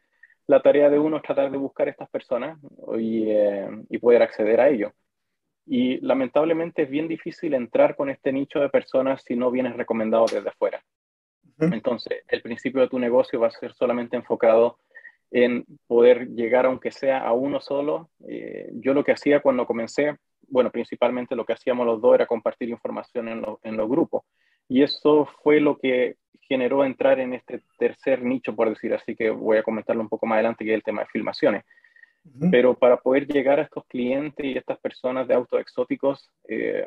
la tarea de uno es tratar de buscar a estas personas eh, y, poder acceder a ello. Y lamentablemente es bien difícil entrar con este nicho de personas si no vienes recomendado desde afuera. Entonces, el principio de tu negocio va a ser solamente enfocado en poder llegar, aunque sea a uno solo. Eh, yo lo que hacía cuando comencé, bueno, principalmente lo que hacíamos los dos era compartir información en, en los grupos. Y eso fue lo que generó entrar en este tercer nicho, por decir así, que voy a comentarlo un poco más adelante, que es el tema de filmaciones. Pero para poder llegar a estos clientes y estas personas de autos exóticos, eh,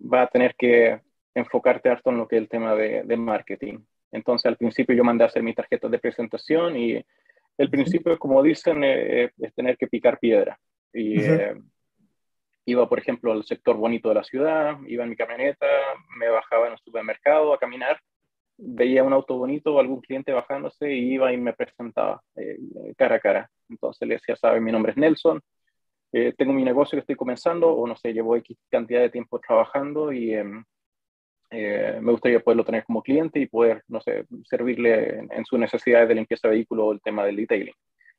va a tener que enfocarte harto en lo que es el tema de, de, marketing. Entonces, al principio yo mandé a hacer mis tarjetas de presentación y el principio, como dicen, eh, es tener que picar piedra. Y, eh, iba, por ejemplo, al sector bonito de la ciudad, iba en mi camioneta, me bajaba en el supermercado a caminar, veía un auto bonito o algún cliente bajándose y iba y me presentaba eh, cara a cara. Entonces le decía, sabe, mi nombre es Nelson, eh, tengo mi negocio que estoy comenzando o no sé, llevo X cantidad de tiempo trabajando y em, eh, me gustaría poderlo tener como cliente y poder, no sé, servirle en, en sus necesidades de limpieza de vehículo o el tema del detailing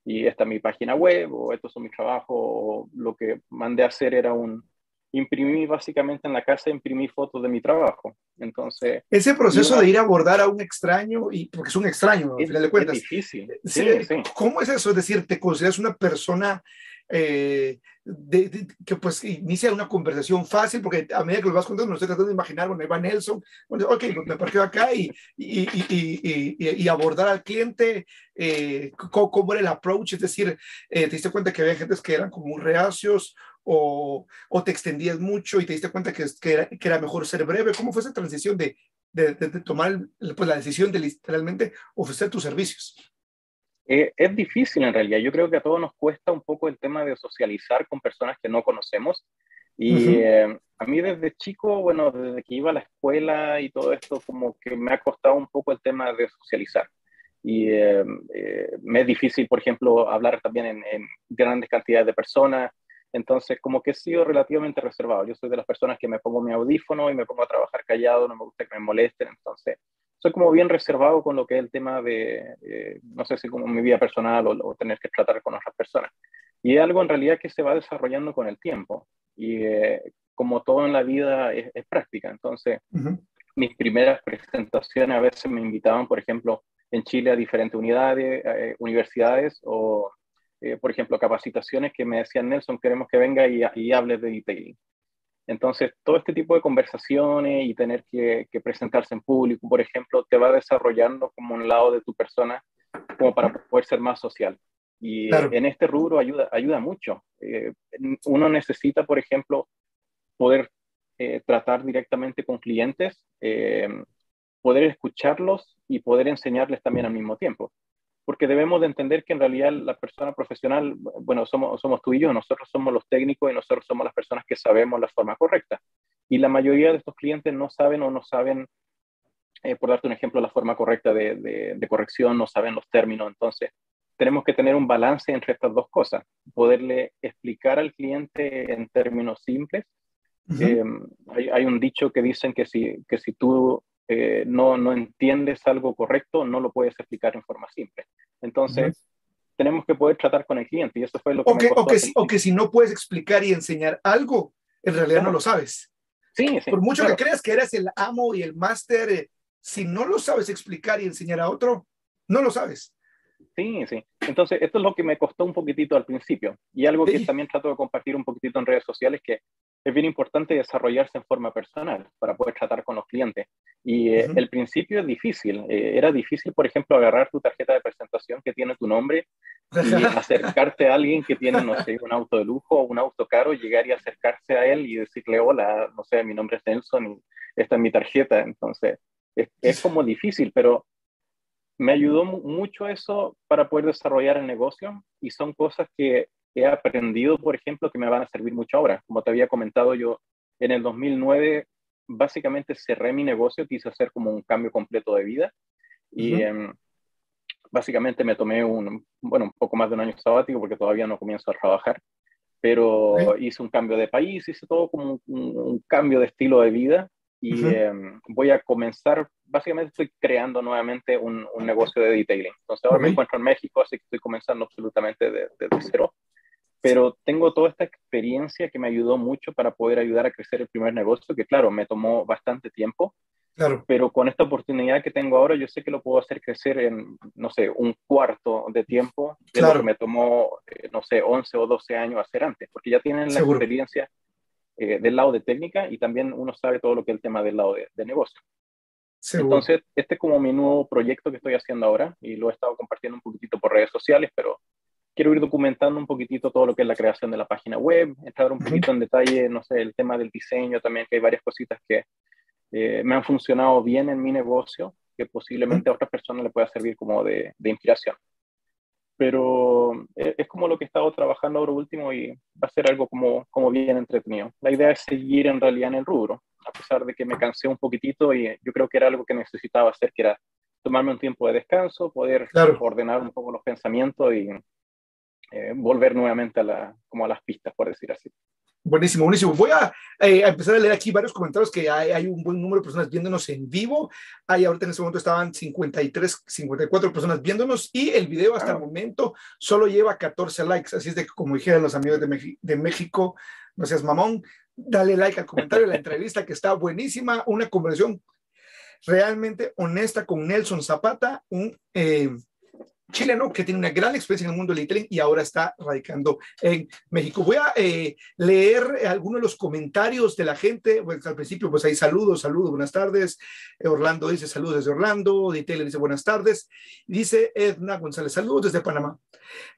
y esta es mi página web o estos son mis trabajos o lo que mandé a hacer era un imprimir básicamente en la casa imprimí fotos de mi trabajo. Entonces ese proceso de ir a abordar a un extraño y porque es un extraño al final de cuentas. es difícil sí, sí. cómo es eso es decir te consideras una persona eh, de, de, que pues inicia una conversación fácil, porque a medida que lo vas contando, me estoy tratando de imaginar, bueno, va Nelson, bueno, ok, me parqueo acá y, y, y, y, abordar al cliente, eh, cómo, cómo, era el approach, es decir, eh, te diste cuenta que había gente que eran como muy reacios o, o, te extendías mucho y te diste cuenta que, que, era, que era mejor ser breve, ¿cómo fue esa transición de, de, de tomar pues, la decisión de literalmente ofrecer tus servicios? Eh, es difícil en realidad. Yo creo que a todos nos cuesta un poco el tema de socializar con personas que no conocemos. Y uh -huh. eh, a mí desde chico, bueno, desde que iba a la escuela y todo esto, como que me ha costado un poco el tema de socializar. Y eh, me es difícil, por ejemplo, hablar también en, en, grandes cantidades de personas. Entonces, como que he sido relativamente reservado. Yo soy de las personas que me pongo mi audífono y me pongo a trabajar callado, no me gusta que me molesten. Entonces, soy como bien reservado con lo que es el tema de, eh, no sé si como mi vida personal o, o, tener que tratar con otras personas. Y es algo en realidad que se va desarrollando con el tiempo. Y eh, como todo en la vida es, es práctica. Entonces, uh -huh. mis primeras presentaciones a veces me invitaban, por ejemplo, en Chile a diferentes unidades, eh, universidades o, eh, por ejemplo, capacitaciones que me decían, Nelson, queremos que venga y, y hables de detailing. Entonces, todo este tipo de conversaciones y tener que, que, presentarse en público, por ejemplo, te va desarrollando como un lado de tu persona, como para poder ser más social. Y claro. en este rubro ayuda, ayuda mucho. Eh, uno necesita, por ejemplo, poder eh, tratar directamente con clientes, eh, poder escucharlos y poder enseñarles también al mismo tiempo porque debemos de entender que en realidad la persona profesional, bueno, somos, somos tú y yo, nosotros somos los técnicos y nosotros somos las personas que sabemos la forma correcta. Y la mayoría de estos clientes no saben o no saben, eh, por darte un ejemplo, la forma correcta de, de, de, corrección, no saben los términos. Entonces, tenemos que tener un balance entre estas dos cosas, poderle explicar al cliente en términos simples. Uh -huh. eh, hay, hay, un dicho que dicen que si, que si tú eh, no, no entiendes algo correcto, no lo puedes explicar en forma simple. Entonces, uh -huh. tenemos que poder tratar con el cliente y eso fue lo que... O que, o que, si, o que si no puedes explicar y enseñar algo, en realidad claro. no lo sabes. Sí, sí. Por mucho claro. que creas que eres el amo y el máster, eh, si no lo sabes explicar y enseñar a otro, no lo sabes. Sí, sí. Entonces, esto es lo que me costó un poquitito al principio. Y algo que sí. también trato de compartir un poquitito en redes sociales, que es bien importante desarrollarse en forma personal para poder tratar con los clientes. Y eh, uh -huh. el principio es difícil. Eh, era difícil, por ejemplo, agarrar tu tarjeta de presentación que tiene tu nombre y acercarte a alguien que tiene, no sé, un auto de lujo o un auto caro, llegar y acercarse a él y decirle, hola, no sé, mi nombre es Nelson y esta es mi tarjeta. Entonces, es, es como difícil, pero me ayudó mucho eso para poder desarrollar el negocio y son cosas que he aprendido, por ejemplo, que me van a servir mucho ahora. Como te había comentado, yo en el 2009 básicamente cerré mi negocio, quise hacer como un cambio completo de vida y uh -huh. eh, básicamente me tomé un, bueno, un poco más de un año sabático porque todavía no comienzo a trabajar, pero uh -huh. hice un cambio de país, hice todo como un, un cambio de estilo de vida y uh -huh. eh, voy a comenzar, básicamente estoy creando nuevamente un, un negocio de detailing. Entonces ahora me encuentro en México, así que estoy comenzando absolutamente desde de, de cero pero tengo toda esta experiencia que me ayudó mucho para poder ayudar a crecer el primer negocio, que claro, me tomó bastante tiempo, claro. pero con esta oportunidad que tengo ahora, yo sé que lo puedo hacer crecer en, no sé, un cuarto de tiempo de claro. lo que me tomó, eh, no sé, 11 o 12 años hacer antes, porque ya tienen la Seguro. experiencia eh, del lado de técnica y también uno sabe todo lo que es el tema del lado de, de negocio. Seguro. Entonces, este es como mi nuevo proyecto que estoy haciendo ahora y lo he estado compartiendo un poquitito por redes sociales, pero quiero ir documentando un poquitito todo lo que es la creación de la página web, entrar un poquito en detalle, no sé, el tema del diseño también, que hay varias cositas que eh, me han funcionado bien en mi negocio, que posiblemente a otras personas le pueda servir como de, de inspiración. Pero eh, es como lo que he estado trabajando ahora último y va a ser algo como, como bien entretenido. La idea es seguir en realidad en el rubro, a pesar de que me cansé un poquitito y yo creo que era algo que necesitaba hacer, que era tomarme un tiempo de descanso, poder ordenar un poco los pensamientos y eh, volver nuevamente a, la, como a las pistas, por decir así. Buenísimo, buenísimo. Voy eh, a, empezar a leer aquí varios comentarios que hay, hay, un buen número de personas viéndonos en vivo. Hay ahorita en este momento estaban 53, 54 personas viéndonos y el video hasta el momento solo lleva 14 likes. Así es de que, como dijeron los amigos de, de México, no seas mamón, dale like al comentario de la entrevista que está buenísima. Una conversación realmente honesta con Nelson Zapata, un eh, chileno que tiene una gran experiencia en el mundo del detailing y ahora está radicando en México. Voy a eh, leer algunos de los comentarios de la gente. Pues al principio, pues hay saludos, saludos, buenas tardes. Orlando dice saludos desde Orlando. Detailer dice buenas tardes. Dice Edna González, saludos desde Panamá.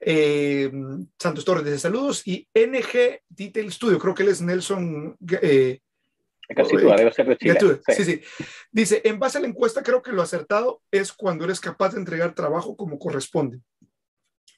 Eh, Santos Torres dice saludos. Y NG Detail Studio, creo que él es Nelson. Eh, Casi debe ser de Chile. Sí. sí, Dice, en base a la encuesta, creo que lo acertado es cuando eres capaz de entregar trabajo como corresponde.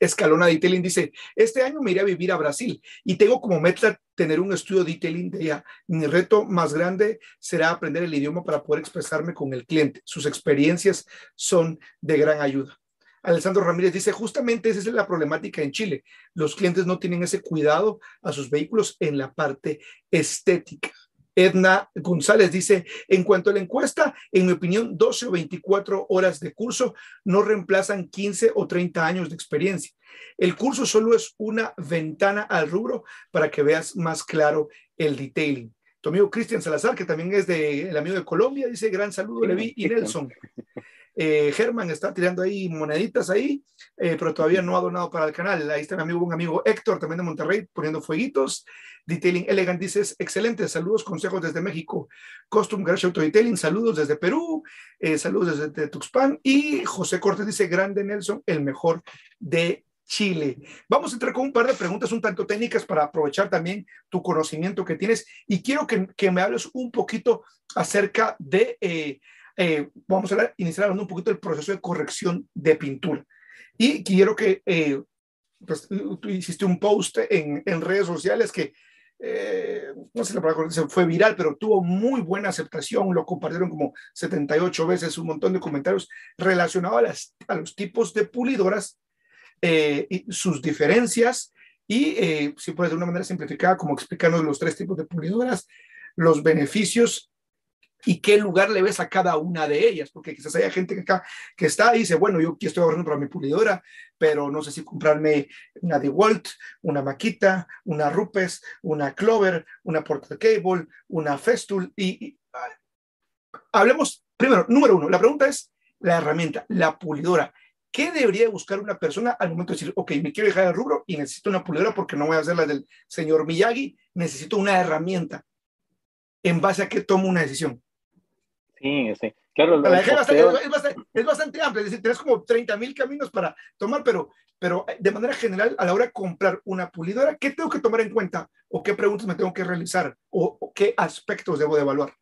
Escalona Detailing dice, este año me iré a vivir a Brasil y tengo como meta tener un estudio detailing de allá. Mi reto más grande será aprender el idioma para poder expresarme con el cliente. Sus experiencias son de gran ayuda. Alessandro Ramírez dice, justamente esa es la problemática en Chile. Los clientes no tienen ese cuidado a sus vehículos en la parte estética. Edna González dice, en cuanto a la encuesta, en mi opinión, 12 o 24 horas de curso no reemplazan 15 o 30 años de experiencia. El curso solo es una ventana al rubro para que veas más claro el detailing. Tu amigo Cristian Salazar, que también es de, el amigo de Colombia, dice, gran saludo, Levi y Nelson. Eh, Germán está tirando ahí moneditas ahí, eh, pero todavía no ha donado para el canal. Ahí está mi amigo, un amigo Héctor, también de Monterrey, poniendo fueguitos. Detailing Elegant dices, excelente, saludos, consejos desde México. Custom Garage Auto Detailing, saludos desde Perú, eh, saludos desde Tuxpan. Y José Cortés dice, grande Nelson, el mejor de Chile. Vamos a entrar con un par de preguntas un tanto técnicas para aprovechar también tu conocimiento que tienes y quiero que, que me hables un poquito acerca de eh, vamos a iniciar hablando un poquito del proceso de corrección de pintura. Y quiero que, eh, pues, tú hiciste un post en, en redes sociales que, eh, no sé la palabra, fue viral, pero tuvo muy buena aceptación, lo compartieron como 78 veces, un montón de comentarios relacionados a, las, a los tipos de pulidoras y sus diferencias y, si puedes de una manera simplificada, como explicando los tres tipos de pulidoras, los beneficios y qué lugar le ves a cada una de ellas, porque quizás haya gente que, acá, que está y dice, bueno, yo aquí estoy ahorrando para mi pulidora, pero no sé si comprarme una DeWalt, una Makita, una Rupes, una Clover, una Portal Cable, una Festool, y, hablemos, primero, número uno, la pregunta es la herramienta, la pulidora. ¿Qué debería buscar una persona al momento de decir, ok, me quiero dejar el rubro y necesito una pulidora porque no voy a hacer la del señor Miyagi, necesito una herramienta? ¿En base a qué tomo una decisión? Sí, sí. Claro, la es, bastante, es, bastante, amplia, es decir, tienes como 30 mil caminos para tomar, pero, pero eh, de manera general, a la hora de comprar una pulidora, ¿qué tengo que tomar en cuenta? ¿O qué preguntas me tengo que realizar? ¿O, qué aspectos debo de evaluar?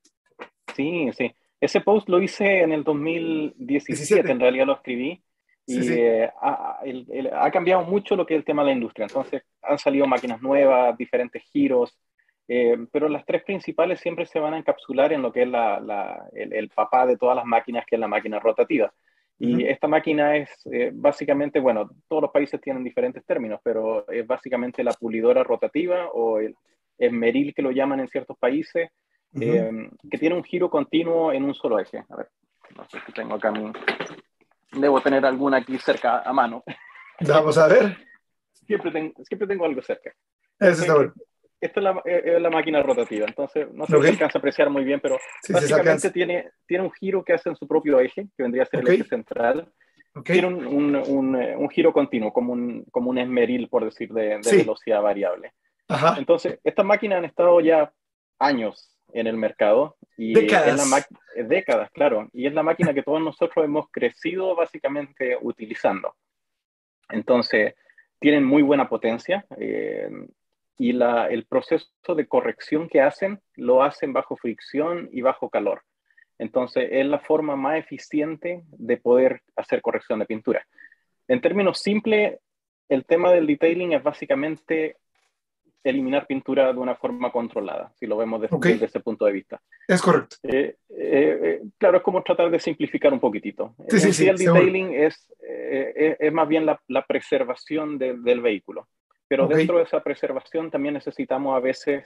Sí, sí. Ese post lo hice en el 2017, en realidad lo escribí. Y eh, ha, ha, cambiado mucho lo que es el tema de la industria. Entonces, han salido máquinas nuevas, diferentes giros, eh, pero las tres principales siempre se van a encapsular en lo que es la, el, papá de todas las máquinas, que es la máquina rotativa. Y esta máquina es eh, básicamente, bueno, todos los países tienen diferentes términos, pero es básicamente la pulidora rotativa o el esmeril que lo llaman en ciertos países, eh, que tiene un giro continuo en un solo eje. A ver, no sé si tengo acá mi... Debo tener alguna aquí cerca a mano. Vamos a ver. siempre, tengo, siempre tengo algo cerca. Eso está bueno esta es la, máquina rotativa, entonces no sé si se alcanza a apreciar muy bien, pero básicamente tiene, tiene un giro que hace en su propio eje, que vendría a ser el eje central. Tiene un, un, un, giro continuo, como un, como un esmeril, por decir, de, velocidad variable. Entonces, estas máquinas han estado ya años en el mercado. Y décadas. Es la décadas, claro. Y es la máquina que todos nosotros hemos crecido básicamente utilizando. Entonces, tienen muy buena potencia. Eh, y la, el proceso de corrección que hacen lo hacen bajo fricción y bajo calor. Entonces es la forma más eficiente de poder hacer corrección de pintura. En términos simples, el tema del detailing es básicamente eliminar pintura de una forma controlada, si lo vemos desde, ese punto de vista. Es correcto. Eh, eh, eh, claro, es como tratar de simplificar un poquitito. Sí, sí, el detailing es, es, más bien la, la preservación del vehículo, pero dentro de esa preservación también necesitamos a veces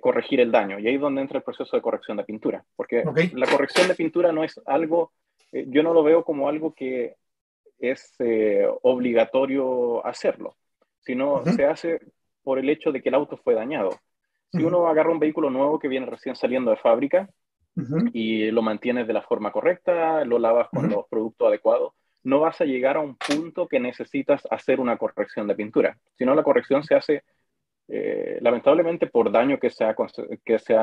corregir el daño, y ahí es donde entra el proceso de corrección de pintura, porque la corrección de pintura no es algo, yo no lo veo como algo que es obligatorio hacerlo, sino se hace por el hecho de que el auto fue dañado. Si uno agarra un vehículo nuevo que viene recién saliendo de fábrica y lo mantienes de la forma correcta, lo lavas con los productos adecuados, no vas a llegar a un punto que necesitas hacer una corrección de pintura, sino la corrección se hace eh, lamentablemente por daño que se, ha, que se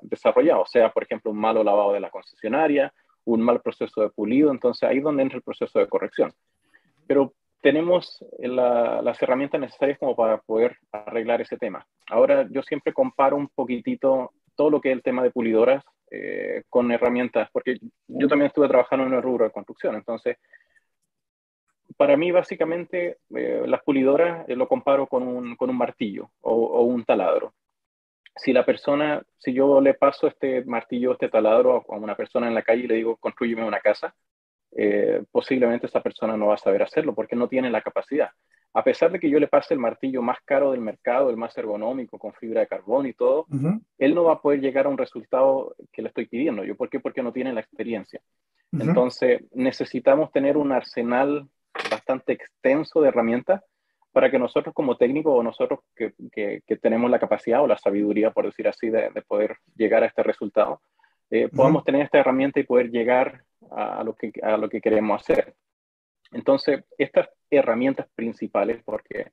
desarrollado, sea por ejemplo un malo lavado de la concesionaria, un mal proceso de pulido, entonces ahí es donde entra el proceso de corrección. Pero tenemos las herramientas necesarias como para poder arreglar ese tema. Ahora yo siempre comparo un poquitito todo lo que es el tema de pulidoras eh, con herramientas, porque yo también estuve trabajando en el rubro de construcción, entonces para mí básicamente eh, las pulidoras eh, lo comparo con un, con un martillo o, o, un taladro. Si la persona, si yo le paso este martillo, este taladro a una persona en la calle y le digo, construyeme una casa, eh, posiblemente esa persona no va a saber hacerlo porque no tiene la capacidad. A pesar de que yo le pase el martillo más caro del mercado, el más ergonómico, con fibra de carbón y todo, él no va a poder llegar a un resultado que le estoy pidiendo. ¿Yo por qué? Porque no tiene la experiencia. Entonces, necesitamos tener un arsenal bastante extenso de herramientas para que nosotros como técnicos o nosotros que, que, tenemos la capacidad o la sabiduría, por decir así, de, de poder llegar a este resultado, eh, podamos tener esta herramienta y poder llegar a, lo que, a lo que queremos hacer. Entonces, estas herramientas principales, porque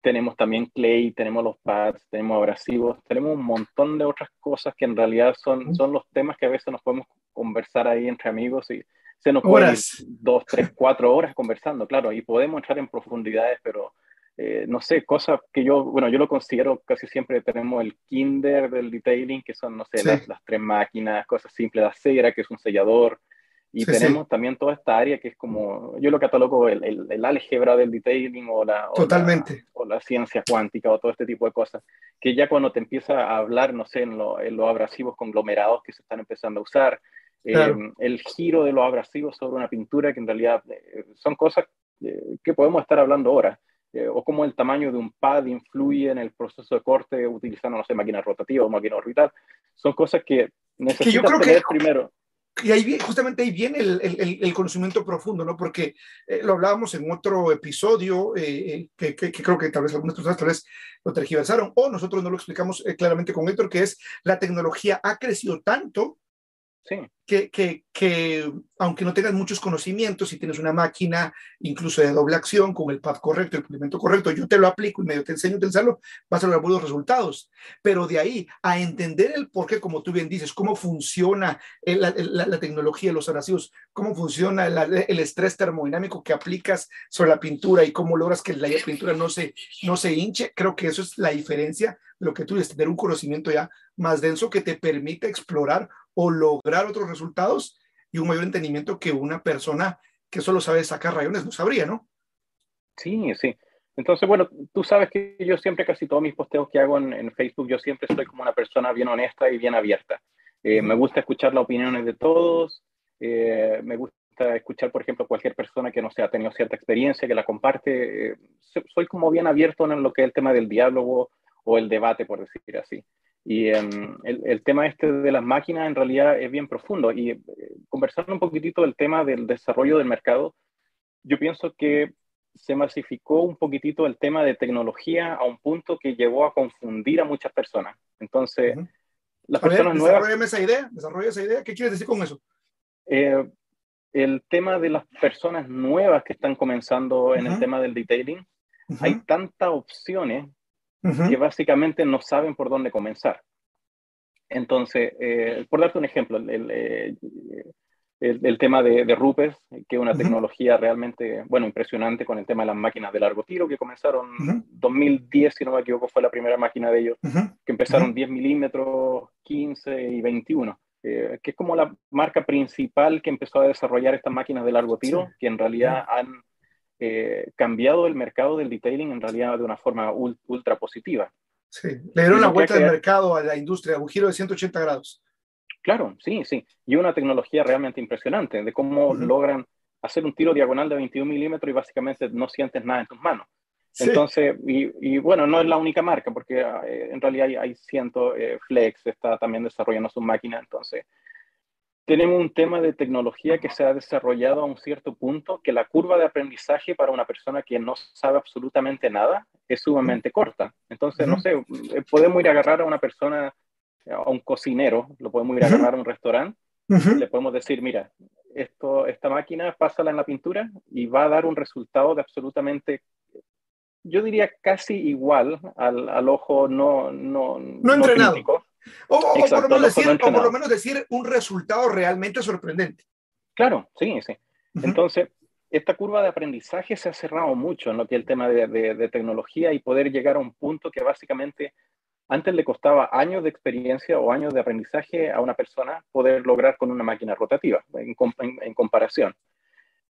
tenemos también clay, tenemos los pads, tenemos abrasivos, tenemos un montón de otras cosas que en realidad son, son los temas que a veces nos podemos conversar ahí entre amigos y se nos pueden dos, tres, cuatro horas conversando, claro, y podemos entrar en profundidades, pero eh, no sé, cosas que yo, bueno, yo lo considero casi siempre tenemos el kinder del detailing, que son, no sé, las, tres máquinas, cosas simples, la cera, que es un sellador, y tenemos también toda esta área que es como, yo lo catalogo el, el, álgebra del detailing o la, Totalmente. O la, ciencia cuántica o todo este tipo de cosas, que ya cuando te empieza a hablar, no sé, en, los abrasivos conglomerados que se están empezando a usar, em, el giro de los abrasivos sobre una pintura, que en realidad eh, son cosas eh, que podemos estar hablando ahora. Eh, o cómo el tamaño de un pad influye en el proceso de corte utilizando, no sé, máquina rotativa o máquina orbital. Son cosas que necesitas tener primero. Y ahí justamente ahí viene el, el, el conocimiento profundo, ¿no? Porque eh, lo hablábamos en otro episodio, eh, que, que, creo que tal vez algunas personas tal vez lo tergiversaron, o nosotros no lo explicamos claramente con Héctor, que es la tecnología ha crecido tanto que, que, que, aunque no tengas muchos conocimientos, si tienes una máquina incluso de doble acción con el pad correcto, el implemento correcto, yo te lo aplico y medio te enseño a utilizarlo, vas a lograr buenos resultados. Pero de ahí a entender el por qué, como tú bien dices, cómo funciona la, la, tecnología, los abrasivos, cómo funciona el estrés termodinámico que aplicas sobre la pintura y cómo logras que la pintura no se, no se hinche, creo que eso es la diferencia de lo que tú dices, tener un conocimiento ya más denso que te permite explorar o lograr otros resultados y un mayor entendimiento que una persona que solo sabe sacar rayones no sabría, ¿no? Sí, sí. Entonces, bueno, tú sabes que yo siempre, casi todos mis posteos que hago en, Facebook, yo siempre soy como una persona bien honesta y bien abierta. Eh, me gusta escuchar las opiniones de todos, eh, me gusta escuchar, por ejemplo, cualquier persona que no sea ha tenido cierta experiencia, que la comparte. Eh, soy como bien abierto en lo que es el tema del diálogo o el debate, por decir así. Y em, el, tema este de las máquinas en realidad es bien profundo. Y eh, conversando un poquitito del tema del desarrollo del mercado, yo pienso que se masificó un poquitito el tema de tecnología a un punto que llevó a confundir a muchas personas. Entonces, las personas nuevas... Desarrollame esa idea, desarrolla esa idea. ¿Qué quieres decir con eso? Eh, el tema de las personas nuevas que están comenzando en el tema del detailing, hay tantas opciones que básicamente no saben por dónde comenzar. Entonces, eh, por darte un ejemplo, el, el, el, tema de, de, Rupes, que es una tecnología realmente, bueno, impresionante con el tema de las máquinas de largo tiro, que comenzaron en 2010, si no me equivoco, fue la primera máquina de ellos, que empezaron 10 milímetros, 15 y 21. Eh, que es como la marca principal que empezó a desarrollar estas máquinas de largo tiro, que en realidad han eh, cambiado el mercado del detailing en realidad de una forma ultra positiva. Sí, le dieron la vuelta del mercado a la industria, un giro de 180 grados. Claro, sí, sí. Y una tecnología realmente impresionante de cómo logran hacer un tiro diagonal de 21 milímetros y básicamente no sientes nada en tus manos. Entonces, y, bueno, no es la única marca, porque eh, en realidad hay, hay cientos, eh, Flex está también desarrollando su máquina, entonces tenemos un tema de tecnología que se ha desarrollado a un cierto punto, que la curva de aprendizaje para una persona que no sabe absolutamente nada es sumamente corta. Entonces, no sé, eh, podemos ir a agarrar a una persona, a un cocinero, lo podemos ir a agarrar a un restaurante, le podemos decir, mira, esto, esta máquina, pásala en la pintura y va a dar un resultado de absolutamente yo diría casi igual al, al ojo no, no, no entrenado. O, por lo menos decir, un resultado realmente sorprendente. Claro, sí, sí. Entonces, esta curva de aprendizaje se ha cerrado mucho en lo que es el tema de, de, tecnología y poder llegar a un punto que básicamente antes le costaba años de experiencia o años de aprendizaje a una persona poder lograr con una máquina rotativa en, en comparación.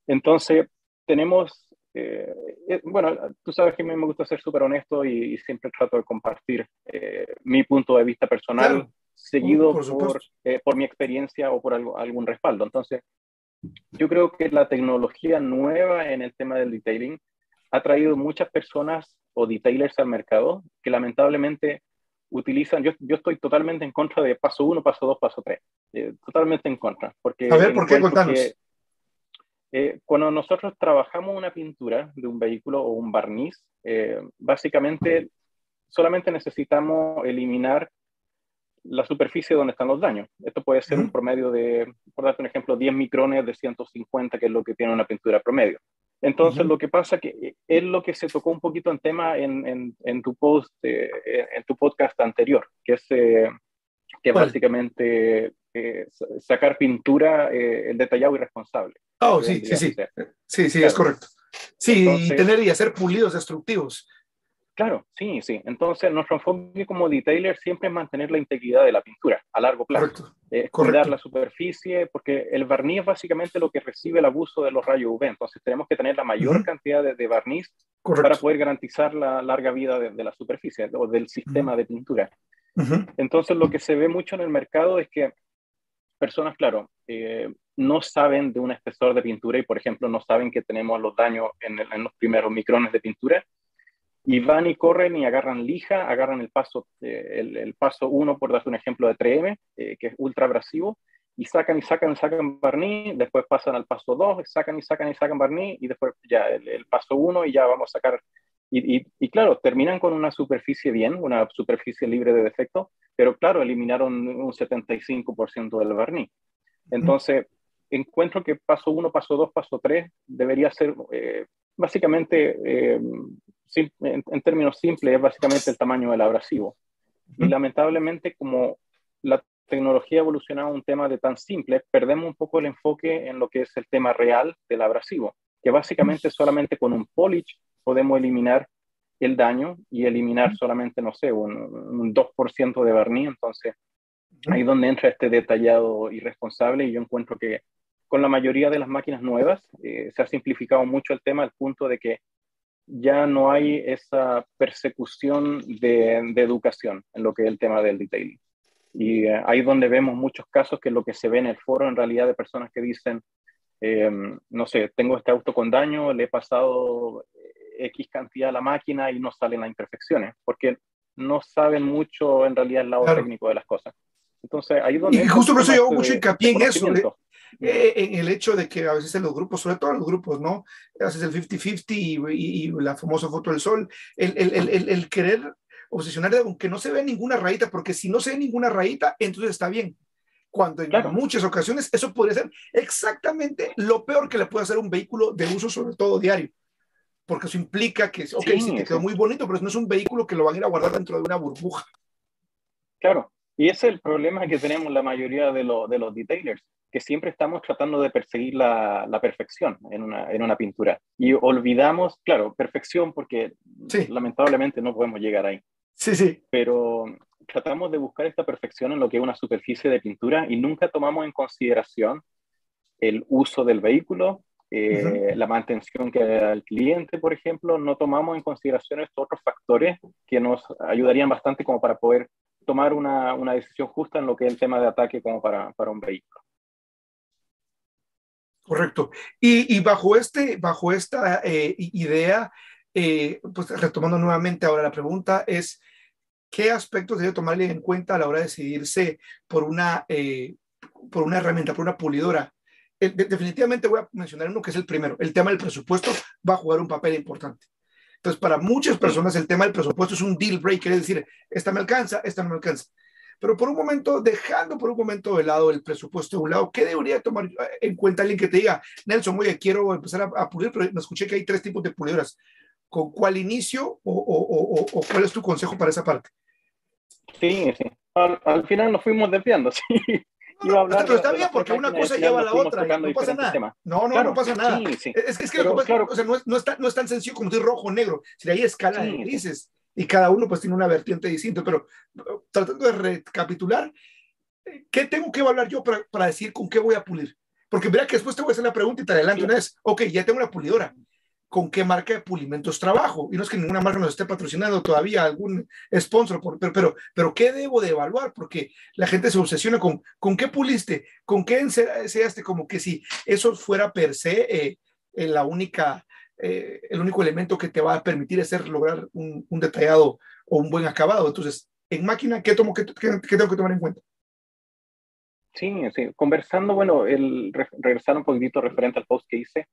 Entonces, tenemos eh, eh, bueno, tú sabes que a mí me gusta ser súper honesto y, siempre trato de compartir eh, mi punto de vista personal, seguido por, por, mi experiencia o por algo, algún respaldo. Entonces, yo creo que la tecnología nueva en el tema del detailing ha traído muchas personas o detailers al mercado que lamentablemente utilizan, yo, yo estoy totalmente en contra de paso 1, paso 2, paso 3, totalmente en contra. Porque a ver, ¿por qué? Contanos. Eh, cuando nosotros trabajamos una pintura de un vehículo o un barniz, eh, básicamente solamente necesitamos eliminar la superficie donde están los daños. Esto puede ser un promedio de, por darte un ejemplo, 10 micrones de 150, que es lo que tiene una pintura promedio. Entonces, lo que pasa que es lo que se tocó un poquito en tema en, en, tu post, eh, en tu podcast anterior, que es que básicamente sacar pintura el detallado y responsable. Oh, sí, sí, sí. Sí, sí, es correcto. Sí, y tener y hacer pulidos destructivos. Claro, sí, sí. Entonces, nuestro enfoque como detailer siempre es mantener la integridad de la pintura a largo plazo. Correcto. Eh, cuidar la superficie, porque el barniz es básicamente lo que recibe el abuso de los rayos UV. Entonces, tenemos que tener la mayor cantidad de, barniz para poder garantizar la larga vida de, la superficie o del sistema de pintura. Entonces, lo que se ve mucho en el mercado es que personas, claro, eh, no saben de un espesor de pintura y, por ejemplo, no saben que tenemos los daños en, los primeros micrones de pintura y van y corren y agarran lija, agarran el paso, eh, el, paso 1, por darte un ejemplo de 3M, eh, que es ultra abrasivo, y sacan y sacan y sacan barniz, después pasan al paso 2, sacan y sacan y sacan barniz, y después ya el, paso 1 y ya vamos a sacar. Y, y, claro, terminan con una superficie bien, una superficie libre de defectos, pero claro, eliminaron un 75% del barniz. Entonces, encuentro que paso 1, paso 2, paso 3 debería ser eh, básicamente, eh, en, términos simples, es básicamente el tamaño del abrasivo. Y lamentablemente, como la tecnología ha evolucionado a un tema de tan simple, perdemos un poco el enfoque en lo que es el tema real del abrasivo, que básicamente solamente con un polish podemos eliminar el daño y eliminar solamente, no sé, un, un 2% de barniz. Entonces, ahí es donde entra este detallado irresponsable y yo encuentro que con la mayoría de las máquinas nuevas eh, se ha simplificado mucho el tema al punto de que ya no hay esa persecución de, educación en lo que es el tema del detailing. Y eh, ahí es donde vemos muchos casos que lo que se ve en el foro en realidad de personas que dicen, em, no sé, tengo este auto con daño, le he pasado X cantidad a la máquina y no salen las imperfecciones, porque no saben mucho en realidad el lado técnico de las cosas. Entonces, ahí donde... Y justo por eso yo hago mucho hincapié en eso, eh, en el hecho de que a veces en los grupos, sobre todo en los grupos, ¿no? Haces el 50-50 y, y, la famosa foto del sol, el, el, el, el querer obsesionar, aunque no se ve ninguna rayita, porque si no se ve ninguna rayita, entonces está bien. Cuando en muchas ocasiones eso podría ser exactamente lo peor que le puede hacer un vehículo de uso, sobre todo diario porque eso implica que, ok, sí, te quedó muy bonito, pero no es un vehículo que lo van a ir a guardar dentro de una burbuja. Claro, y ese es el problema que tenemos la mayoría de, de los detailers, que siempre estamos tratando de perseguir la, la perfección en una, en una, pintura. Y olvidamos, claro, perfección porque lamentablemente no podemos llegar ahí. Sí, sí. Pero tratamos de buscar esta perfección en lo que es una superficie de pintura y nunca tomamos en consideración el uso del vehículo, eh, la mantención que da el cliente, por ejemplo, no tomamos en consideración estos otros factores que nos ayudarían bastante como para poder tomar una, una decisión justa en lo que es el tema de ataque como para, para un vehículo. Correcto. Y, y bajo, este, bajo esta eh, idea, eh, pues retomando nuevamente ahora la pregunta es, ¿qué aspectos debe tomarle en cuenta a la hora de decidirse por una, por una herramienta, por una pulidora? Definitivamente voy a mencionar uno que es el primero. El tema del presupuesto va a jugar un papel importante. Entonces, para muchas personas el tema del presupuesto es un deal breaker, es decir, esta me alcanza, esta no me alcanza. Pero por un momento, dejando por un momento de lado el presupuesto de un lado, ¿qué debería tomar en cuenta alguien que te diga, Nelson, oye, quiero empezar a, pulir, pero me escuché que hay tres tipos de pulidoras. ¿Con cuál inicio o, o, o, cuál es tu consejo para esa parte? Sí, sí. Al, al final nos fuimos desviando, sí pero está bien porque una cosa lleva a la otra. No pasa nada. No, no, no pasa nada. Es, que, es que no, es, no, es tan sencillo como decir rojo o negro. Si hay escala de grises y cada uno pues tiene una vertiente distinta. Pero tratando de recapitular, ¿qué tengo que evaluar yo para, para decir con qué voy a pulir? Porque mira que después te voy a hacer la pregunta y te adelanto una vez. Ok, ya tengo una pulidora con qué marca de pulimentos trabajo. Y no es que ninguna marca nos esté patrocinando todavía algún sponsor, pero, pero, pero ¿qué debo de evaluar? Porque la gente se obsesiona con, ¿con qué puliste? ¿Con qué enseñaste? Como que si eso fuera per se eh, eh, la única, eh, el único elemento que te va a permitir hacer lograr un, un, detallado o un buen acabado. Entonces, en máquina, ¿qué, tomo, qué, qué, tengo que tomar en cuenta? Sí, sí. Conversando, bueno, el, regresar un poquitito referente al post que hice,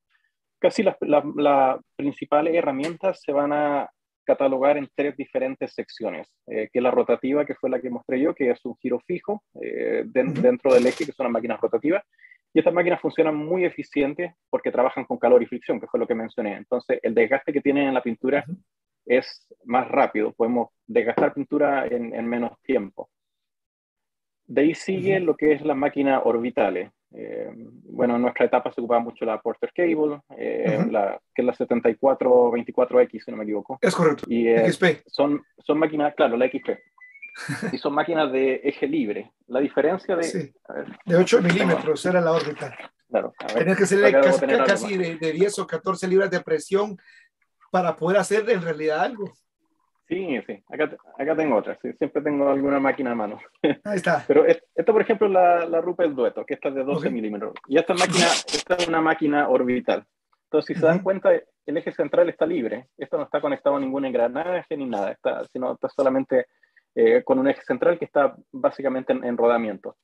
casi las principales herramientas se van a catalogar en tres diferentes secciones, eh, que es la rotativa, que fue la que mostré yo, que es un giro fijo eh, dentro del eje, que son las máquinas rotativas, y estas máquinas funcionan muy eficientes porque trabajan con calor y fricción, que fue lo que mencioné. Entonces, el desgaste que tienen en la pintura es más rápido, podemos desgastar pintura en, en menos tiempo. De ahí sigue lo que es las máquinas orbitales, eh, bueno, en nuestra etapa se ocupaba mucho la Porter Cable, eh, la, que es la 7424X, si no me equivoco. Es correcto. Y eh, XP. Son, son máquinas, claro, la XP. y son máquinas de eje libre. La diferencia de... Sí. de 8 milímetros era la órbita. Claro. Tenías que ser casi, casi de, de 10 o 14 libras de presión para poder hacer en realidad algo. Sí, sí, acá, acá tengo otra, siempre tengo alguna máquina a mano. Ahí está. Pero esto, por ejemplo, la, la Rupert Dueto, que esta es de 12 milímetros. Y esta máquina, esta es una máquina orbital. Entonces, si se dan cuenta, el eje central está libre. Esto no está conectado a ningún engranaje ni nada, está, sino está solamente eh, con un eje central que está básicamente en, rodamiento.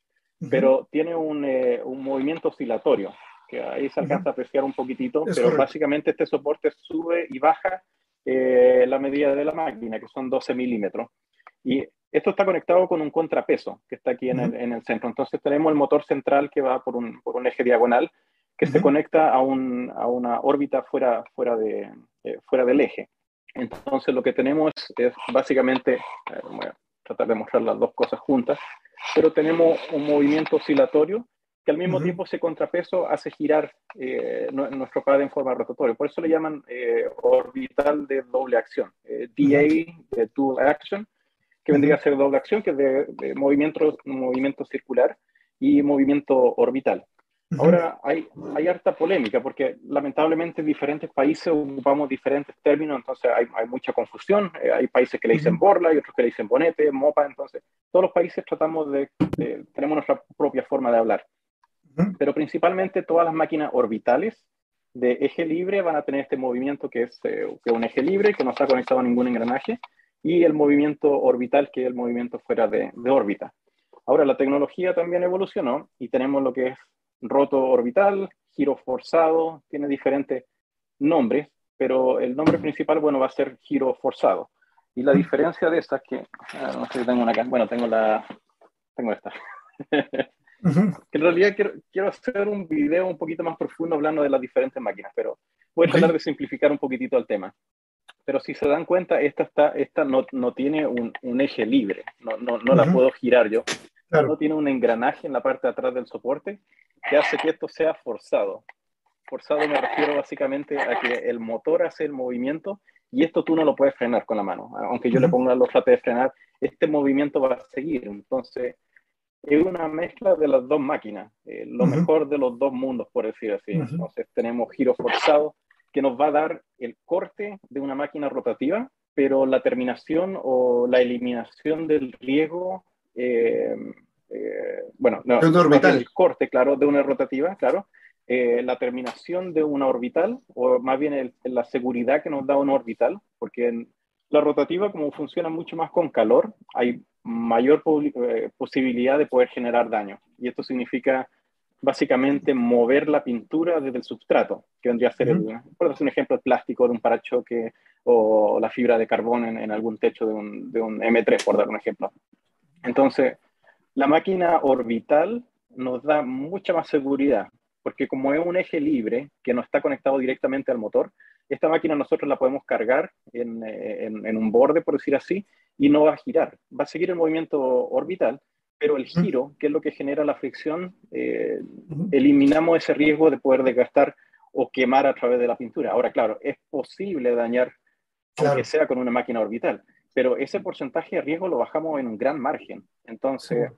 Pero tiene un, eh, un, movimiento oscilatorio, que ahí se alcanza a apreciar un poquitito, pero básicamente este soporte sube y baja eh, la medida de la máquina, que son 12 milímetros. Y esto está conectado con un contrapeso que está aquí en, el, en el, centro. Entonces tenemos el motor central que va por un, por un eje diagonal que se conecta a, un, a, una órbita fuera, fuera, de, eh, fuera del eje. Entonces lo que tenemos es, básicamente, voy a tratar de mostrar las dos cosas juntas, pero tenemos un movimiento oscilatorio que al mismo tiempo ese contrapeso hace girar eh, nuestro padre en forma rotatoria. Por eso le llaman eh, orbital de doble acción, eh, DA de dual action, que vendría a ser doble acción, que es de, movimiento, movimiento circular y movimiento orbital. Ahora hay, hay harta polémica porque lamentablemente en diferentes países ocupamos diferentes términos, entonces hay, hay mucha confusión. hay países que le dicen borla y otros que le dicen bonete, mopa, entonces todos los países tratamos de, tenemos nuestra propia forma de hablar. Pero principalmente todas las máquinas orbitales de eje libre van a tener este movimiento que es, eh, un eje libre, que no está conectado a ningún engranaje, y el movimiento orbital, que es el movimiento fuera de, órbita. Ahora, la tecnología también evolucionó y tenemos lo que es roto orbital, giro forzado, tiene diferentes nombres, pero el nombre principal, bueno, va a ser giro forzado. Y la diferencia de estas que, no sé si tengo una acá, bueno, tengo la, tengo esta. En realidad quiero, quiero, hacer un video un poquito más profundo hablando de las diferentes máquinas, pero voy a tratar de simplificar un poquitito el tema. Pero si se dan cuenta, esta, está, esta no, no tiene un, un, eje libre, no, no, no la puedo girar yo. No tiene un engranaje en la parte de atrás del soporte que hace que esto sea forzado. Forzado me refiero básicamente a que el motor hace el movimiento y esto tú no lo puedes frenar con la mano. Aunque yo le ponga los trate de frenar, este movimiento va a seguir. Entonces, es una mezcla de las dos máquinas, eh, lo mejor de los dos mundos, por decir así. Entonces tenemos giro forzado, que nos va a dar el corte de una máquina rotativa, pero la terminación o la eliminación del riesgo, eh, eh, bueno, no, el corte, claro, de una rotativa, claro, la terminación de una orbital, o más bien la seguridad que nos da una orbital, porque en la rotativa, como funciona mucho más con calor, hay mayor eh, posibilidad de poder generar daño. Y esto significa básicamente mover la pintura desde el substrato, que vendría a ser, el, por un ejemplo, el plástico de un parachoque o la fibra de carbón en, algún techo de un, de un, M3, por dar un ejemplo. Entonces, la máquina orbital nos da mucha más seguridad, porque como es un eje libre que no está conectado directamente al motor, esta máquina nosotros la podemos cargar en, en, en un borde, por decir así, y no va a girar. Va a seguir el movimiento orbital, pero el giro, que es lo que genera la fricción, eh, eliminamos ese riesgo de poder desgastar o quemar a través de la pintura. Ahora, claro, es posible dañar, aunque sea con una máquina orbital, pero ese porcentaje de riesgo lo bajamos en un gran margen. Entonces...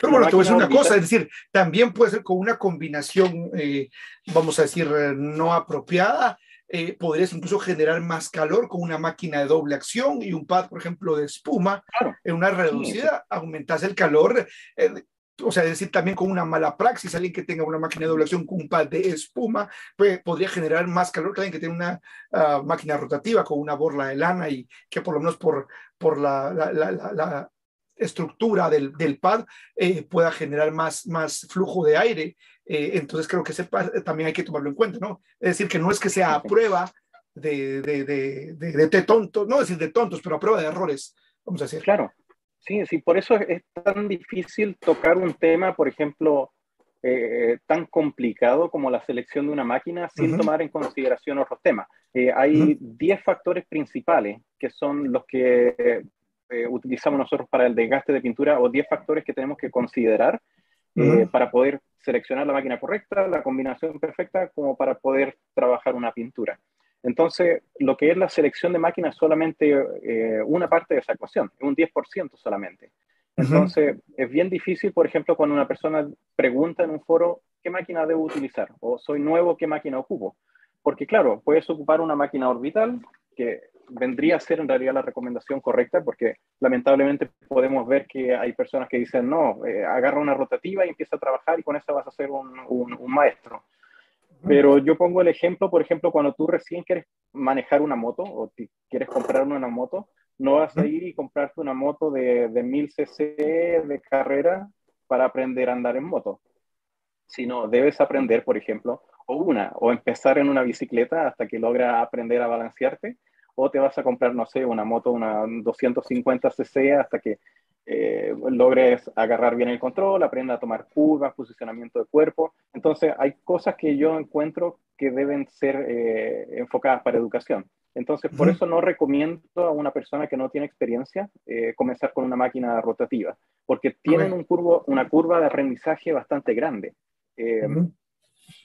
Pero bueno, te voy a decir una cosa, es decir, también puede ser con una combinación, eh, vamos a decir, eh, no apropiada, eh, podrías incluso generar más calor con una máquina de doble acción y un pad, por ejemplo, de espuma. En una reducida, aumentas el calor. Eh, o sea, es decir, también con una mala praxis, alguien que tenga una máquina de doble acción con un pad de espuma, pues, podría generar más calor que alguien que tiene una ah, máquina rotativa con una borla de lana y que por lo menos por, por la, la, la, estructura del, del pad eh, pueda generar más, más flujo de aire eh, entonces creo que ese también hay que tomarlo en cuenta, ¿no? Es decir, que no es que sea a prueba de, de, de, de, de tontos, no decir de tontos, pero a prueba de errores, vamos a decir. Claro, sí, sí, por eso es tan difícil tocar un tema, por ejemplo, eh, tan complicado como la selección de una máquina sin tomar en consideración otros temas. Eh, hay 10 factores principales que son los que utilizamos nosotros para el desgaste de pintura o 10 factores que tenemos que considerar para poder seleccionar la máquina correcta, la combinación perfecta como para poder trabajar una pintura. Entonces, lo que es la selección de máquinas es solamente eh, una parte de esa ecuación, un 10% solamente. Entonces, es bien difícil, por ejemplo, cuando una persona pregunta en un foro qué máquina debo utilizar o soy nuevo, qué máquina ocupo. Porque claro, puedes ocupar una máquina orbital que vendría a ser en realidad la recomendación correcta, porque lamentablemente podemos ver que hay personas que dicen, no, eh, agarra una rotativa y empieza a trabajar y con esa vas a ser un, un, maestro. Pero yo pongo el ejemplo, por ejemplo, cuando tú recién quieres manejar una moto o quieres comprar una moto, no vas a ir y comprarte una moto de, de 1000 cc de carrera para aprender a andar en moto, sino debes aprender, por ejemplo, o una, o empezar en una bicicleta hasta que logra aprender a balancearte, o te vas a comprar, no sé, una moto, una 250 cc hasta que eh, logres agarrar bien el control, aprenda a tomar curvas, posicionamiento de cuerpo. Entonces, hay cosas que yo encuentro que deben ser eh, enfocadas para educación. Entonces, por eso no recomiendo a una persona que no tiene experiencia eh, comenzar con una máquina rotativa, porque tienen un curvo, una curva de aprendizaje bastante grande.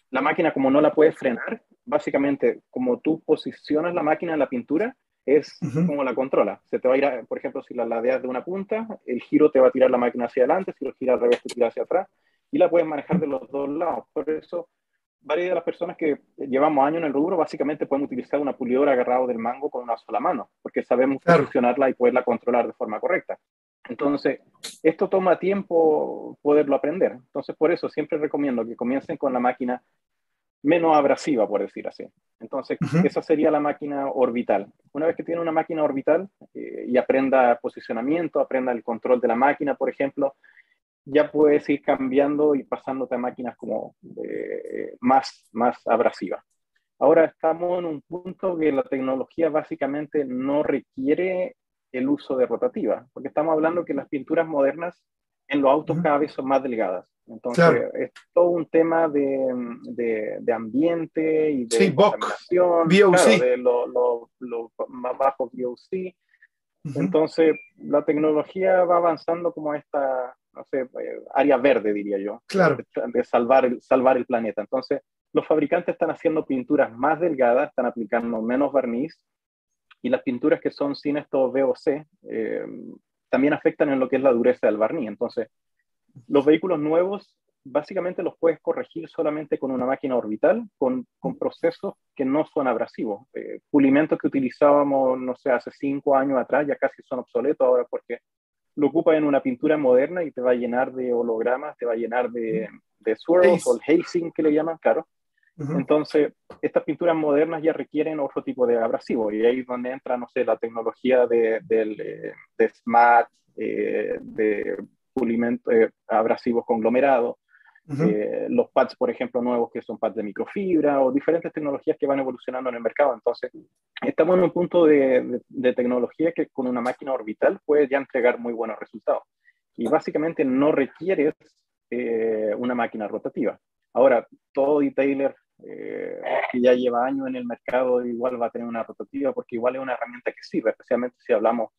La máquina, como no la puedes frenar, básicamente, como tú posicionas la máquina en la pintura, es como la controla. Se te va a ir, por ejemplo, si la ladeas de una punta, el giro te va a tirar la máquina hacia adelante, si lo gira al revés, te tira hacia atrás, y la puedes manejar de los dos lados. Por eso, varias de las personas que llevamos años en el rubro, básicamente pueden utilizar una pulidora agarrado del mango con una sola mano, porque sabemos posicionarla y poderla controlar de forma correcta. Entonces, esto toma tiempo poderlo aprender. Entonces, por eso siempre recomiendo que comiencen con la máquina menos abrasiva, por decir así. Entonces, esa sería la máquina orbital. Una vez que tiene una máquina orbital eh, y aprenda posicionamiento, aprenda el control de la máquina, por ejemplo, ya puedes ir cambiando y pasándote a máquinas como eh, más, más abrasivas. Ahora estamos en un punto que la tecnología básicamente no requiere el uso de rotativa, porque estamos hablando que las pinturas modernas en los autos cada vez son más delgadas. Entonces, es todo un tema de, de, ambiente y de sí, contaminación, de lo, más bajo VOC. Entonces, la tecnología va avanzando como esta, no sé, eh, área verde, diría yo, claro. de, salvar, el, salvar el planeta. Entonces, los fabricantes están haciendo pinturas más delgadas, están aplicando menos barniz, y las pinturas que son sin estos VOC eh, también afectan en lo que es la dureza del barniz. Entonces, Los vehículos nuevos básicamente los puedes corregir solamente con una máquina orbital, con, con procesos que no son abrasivos. Eh, pulimentos que utilizábamos, no sé, hace cinco años atrás ya casi son obsoletos ahora porque lo ocupas en una pintura moderna y te va a llenar de hologramas, te va a llenar de, de swirls o el hazing que le llaman, claro. Entonces, estas pinturas modernas ya requieren otro tipo de abrasivo y ahí es donde entra, no sé, la tecnología de, de, de smart, eh, de pulimento, eh, abrasivos conglomerados, eh, los pads, por ejemplo, nuevos que son pads de microfibra o diferentes tecnologías que van evolucionando en el mercado. Entonces, estamos en un punto de, de, tecnología que con una máquina orbital puede ya entregar muy buenos resultados. Y básicamente no requieres eh, una máquina rotativa. Ahora, todo detailer eh, que ya lleva años en el mercado igual va a tener una rotativa porque igual es una herramienta que sirve, especialmente si hablamos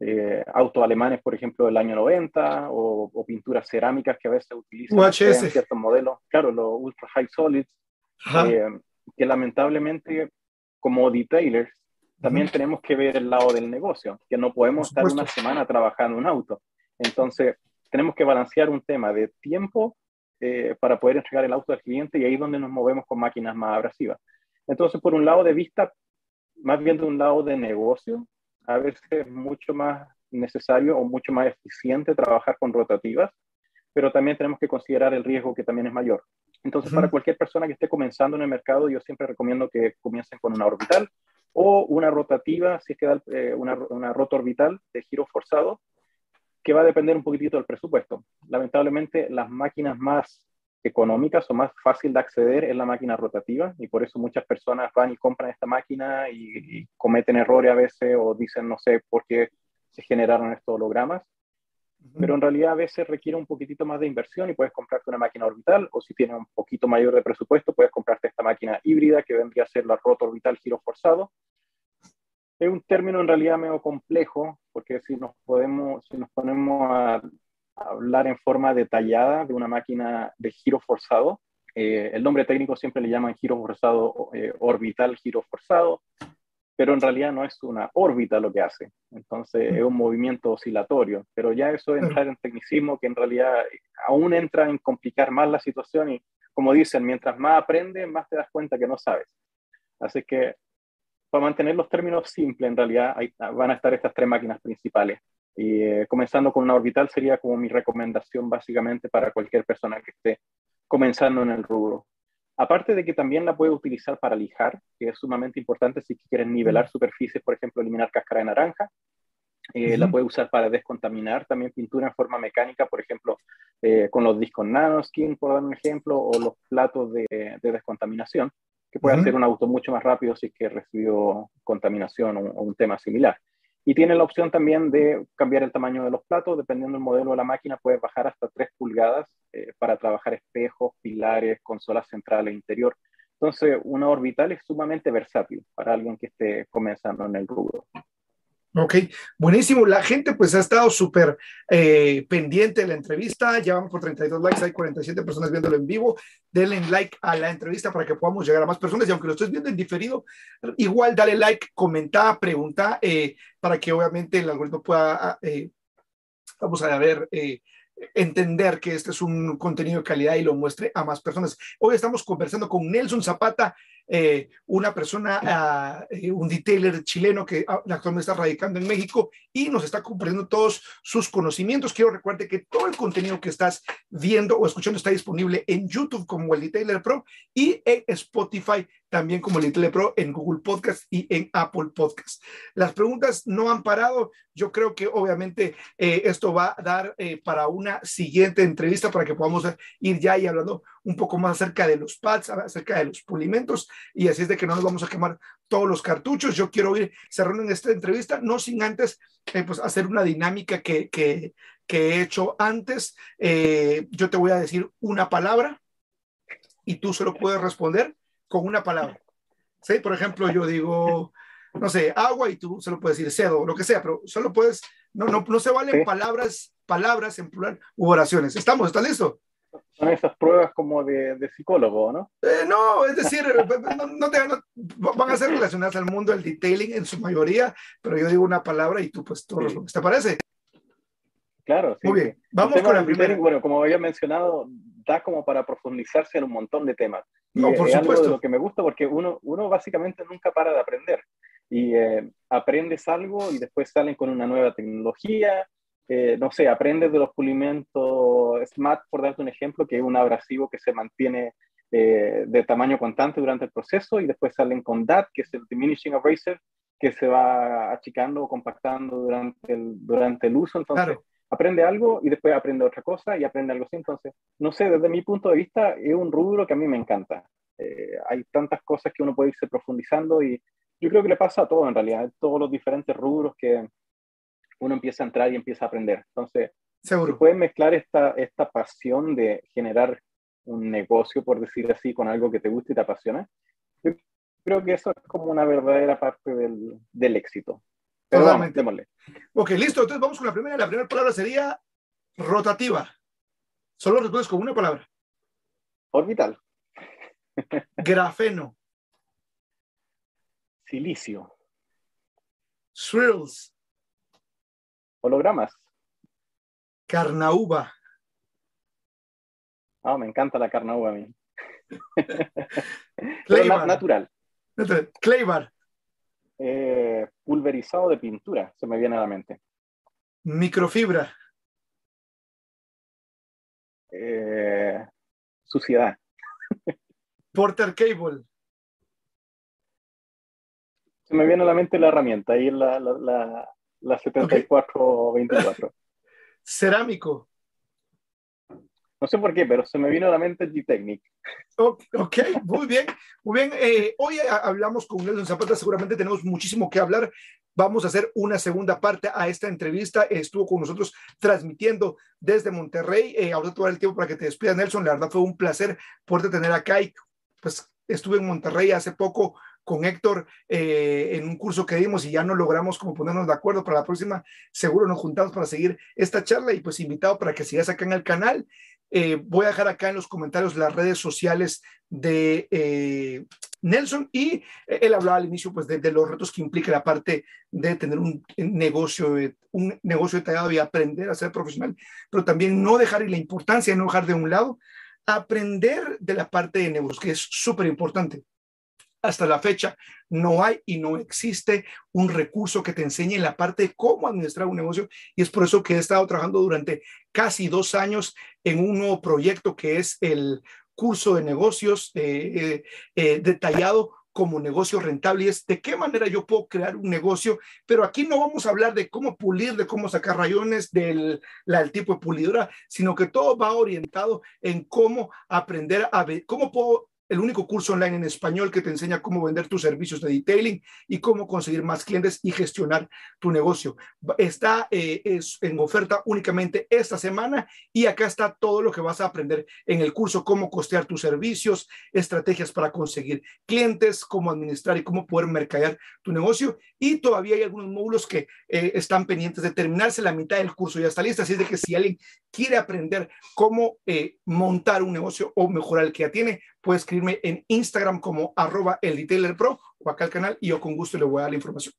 eh, autos alemanes, por ejemplo, del año 90, o, pinturas cerámicas que a veces utilizan en ciertos modelos, claro, los ultra high solids, eh, que lamentablemente como detailers también tenemos que ver el lado del negocio, que no podemos estar una semana trabajando un auto. Entonces, tenemos que balancear un tema de tiempo eh, para poder entregar el auto al cliente y ahí es donde nos movemos con máquinas más abrasivas. Entonces, por un lado de vista, más bien de un lado de negocio, a veces es mucho más necesario o mucho más eficiente trabajar con rotativas, pero también tenemos que considerar el riesgo que también es mayor. Entonces, para cualquier persona que esté comenzando en el mercado, yo siempre recomiendo que comiencen con una orbital o una rotativa, si es que da eh, una, una rota orbital de giro forzado, que va a depender un poquitito del presupuesto. Lamentablemente, las máquinas más económicas o más fácil de acceder es la máquina rotativa y por eso muchas personas van y compran esta máquina y, cometen errores a veces o dicen no sé por qué se generaron estos hologramas. Pero en realidad a veces requiere un poquitito más de inversión y puedes comprarte una máquina orbital o si tienes un poquito mayor de presupuesto puedes comprarte esta máquina híbrida que vendría a ser la rota orbital giro forzado. Es un término en realidad medio complejo porque si nos, podemos, si nos ponemos a hablar en forma detallada de una máquina de giro forzado. Eh, el nombre técnico siempre le llaman giro forzado eh, orbital, giro forzado, pero en realidad no es una órbita lo que hace. Entonces es un movimiento oscilatorio, pero ya eso es entrar en tecnicismo que en realidad aún entra en complicar más la situación y como dicen, mientras más aprendes, más te das cuenta que no sabes. Así que para mantener los términos simples, en realidad van a estar estas tres máquinas principales. Y eh, comenzando con una orbital sería como mi recomendación básicamente para cualquier persona que esté comenzando en el rubro. Aparte de que también la puede utilizar para lijar, que es sumamente importante si quieren nivelar superficies, por ejemplo, eliminar cáscara de naranja. Eh, la puede usar para descontaminar también pintura en forma mecánica, por ejemplo, eh, con los discos nanoskin, por dar un ejemplo, o los platos de, de descontaminación, que puede hacer un auto mucho más rápido si es que recibió contaminación o, o un tema similar. Y tiene la opción también de cambiar el tamaño de los platos, dependiendo del modelo de la máquina, puede bajar hasta 3 pulgadas eh, para trabajar espejos, pilares, consolas centrales, interior. Entonces, una orbital es sumamente versátil para alguien que esté comenzando en el rubro. Ok, buenísimo. La gente pues ha estado súper eh, pendiente de la entrevista. Ya vamos por 32 likes, hay 47 personas viéndolo en vivo. Denle like a la entrevista para que podamos llegar a más personas. Y aunque lo estés viendo en diferido, igual dale like, comenta, pregunta, eh, para que obviamente el algoritmo pueda, eh, vamos a ver, entender que este es un contenido de calidad y lo muestre a más personas. Hoy estamos conversando con Nelson Zapata, eh, una persona, ah, eh, un detailer chileno que ah, actualmente está radicando en México y nos está compartiendo todos sus conocimientos. Quiero recuerde que todo el contenido que estás viendo o escuchando está disponible en YouTube como el Detailer Pro y en Spotify también como el Detailer Pro en Google Podcast y en Apple Podcast. Las preguntas no han parado. Yo creo que obviamente eh, esto va a dar para una siguiente entrevista para que podamos ir ya y hablando un poco más acerca de los pads, acerca de los pulimentos, y así es de que no nos vamos a quemar todos los cartuchos. Yo quiero ir cerrando en esta entrevista, no sin antes eh, pues hacer una dinámica que, que, que he hecho antes. Eh, yo te voy a decir una palabra y tú solo puedes responder con una palabra. ¿Sí? Por ejemplo, yo digo, no sé, agua y tú solo puedes decir cedo, lo que sea, pero solo puedes, no, no, no se valen palabras, palabras en plural u oraciones. ¿Estamos? ¿Estás listo? Son esas pruebas como de, de psicólogo, ¿no? Eh, no, es decir, no, te, van a ser relacionadas al mundo del detailing en su mayoría, pero yo digo una palabra y tú pues todos ¿Te parece? Claro, sí. Muy bien, vamos con el primero. Bueno, como había mencionado, da como para profundizarse en un montón de temas. No, por es supuesto. algo de lo que me gusta porque uno, uno básicamente nunca para de aprender. Y eh, aprendes algo y después salen con una nueva tecnología. Eh, no sé, aprendes de los pulimentos SMAT, por darte un ejemplo, que es un abrasivo que se mantiene eh, de tamaño constante durante el proceso y después salen con DAT, que es el Diminishing Abrasive, que se va achicando o compactando durante el, durante el uso. Entonces, aprende algo y después aprende otra cosa y aprende algo así. Entonces, no sé, desde mi punto de vista es un rubro que a mí me encanta. Eh, hay tantas cosas que uno puede irse profundizando y yo creo que le pasa a todo en realidad, todos los diferentes rubros que uno empieza a entrar y empieza a aprender. Entonces, Seguro. se puede mezclar esta, esta pasión de generar un negocio, por decir así, con algo que te gusta y te apasiona. Yo creo que eso es como una verdadera parte del, del éxito. Pero Totalmente. Vamos, ok, listo. Entonces vamos con la primera. La primera palabra sería rotativa. Solo respondes con una palabra. Orbital. Grafeno. Silicio. Thrills. Hologramas. Carnauba. Ah, me encanta la carnauba a mí. natural. Claybar. Eh, pulverizado de pintura, se me viene a la mente. Microfibra. Eh, suciedad. Porter Cable. Se me viene a la mente la herramienta, ahí la, la, la, la 7424. Cerámico. No sé por qué, pero se me vino a la mente G-Technic. Ok, muy bien, muy bien. Eh, hoy hablamos con Nelson Zapata, seguramente tenemos muchísimo que hablar. Vamos a hacer una segunda parte a esta entrevista. Estuvo con nosotros transmitiendo desde Monterrey. Eh, ahora voy el tiempo para que te despidas, Nelson. La verdad fue un placer poderte tener acá y pues estuve en Monterrey hace poco con Héctor eh, en un curso que dimos y ya no logramos como ponernos de acuerdo para la próxima. Seguro nos juntamos para seguir esta charla y pues invitado para que sigas acá en el canal. Eh, voy a dejar acá en los comentarios las redes sociales de eh, Nelson y él hablaba al inicio pues de, los retos que implica la parte de tener un negocio, un negocio detallado y aprender a ser profesional, pero también no dejar y la importancia de no dejar de un lado, aprender de la parte de negocios, que es súper importante hasta la fecha no hay y no existe un recurso que te enseñe la parte de cómo administrar un negocio. Y es por eso que he estado trabajando durante casi dos años en un nuevo proyecto que es el curso de negocios eh, eh, eh, detallado como negocio rentable. Y es de qué manera yo puedo crear un negocio, pero aquí no vamos a hablar de cómo pulir, de cómo sacar rayones del tipo de pulidora, sino que todo va orientado en cómo aprender a ver, cómo puedo el único curso online en español que te enseña cómo vender tus servicios de detailing y cómo conseguir más clientes y gestionar tu negocio. Está eh, en oferta únicamente esta semana y acá está todo lo que vas a aprender en el curso, cómo costear tus servicios, estrategias para conseguir clientes, cómo administrar y cómo poder mercadear tu negocio. Y todavía hay algunos módulos que eh, están pendientes de terminarse. La mitad del curso ya está lista, así es de que si alguien quiere aprender cómo eh, montar un negocio o mejorar el que ya tiene, puede escribirme en Instagram como arroba el detailer o acá al canal y yo con gusto le voy a dar la información.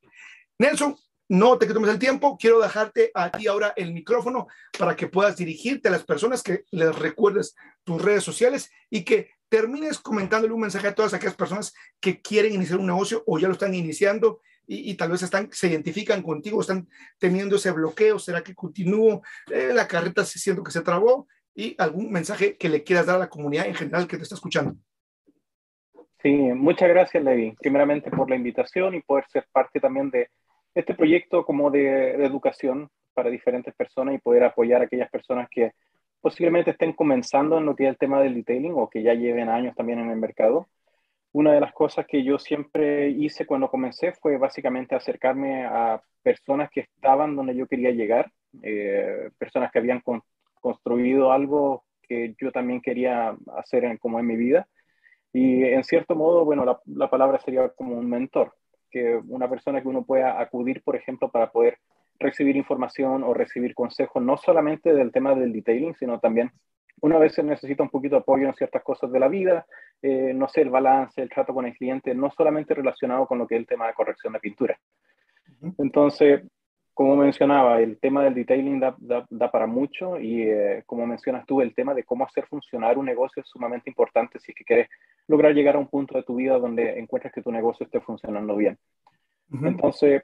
Nelson, no te tomes el tiempo, quiero dejarte a ti ahora el micrófono para que puedas dirigirte a las personas, que les recuerdes tus redes sociales y que termines comentándole un mensaje a todas aquellas personas que quieren iniciar un negocio o ya lo están iniciando y, tal vez están, se identifican contigo, están teniendo ese bloqueo, ¿será que continúo? Eh, la carreta siento que se trabó y algún mensaje que le quieras dar a la comunidad en general que te está escuchando. Sí, muchas gracias, Levi. Primeramente por la invitación y poder ser parte también de este proyecto como de, educación para diferentes personas y poder apoyar a aquellas personas que posiblemente estén comenzando en lo que es el tema del detailing o que ya lleven años también en el mercado. Una de las cosas que yo siempre hice cuando comencé fue básicamente acercarme a personas que estaban donde yo quería llegar, eh, personas que habían construido algo que yo también quería hacer en, como en mi vida. Y en cierto modo, bueno, la, la, palabra sería como un mentor, que una persona que uno pueda acudir, por ejemplo, para poder recibir información o recibir consejos, no solamente del tema del detailing, sino también una vez se necesita un poquito de apoyo en ciertas cosas de la vida, eh, no sé, el balance, el trato con el cliente, no solamente relacionado con lo que es el tema de corrección de pintura. Entonces, como mencionaba, el tema del detailing da, da, para mucho y eh, como mencionas tú, el tema de cómo hacer funcionar un negocio es sumamente importante si es que quieres lograr llegar a un punto de tu vida donde encuentres que tu negocio esté funcionando bien. Entonces,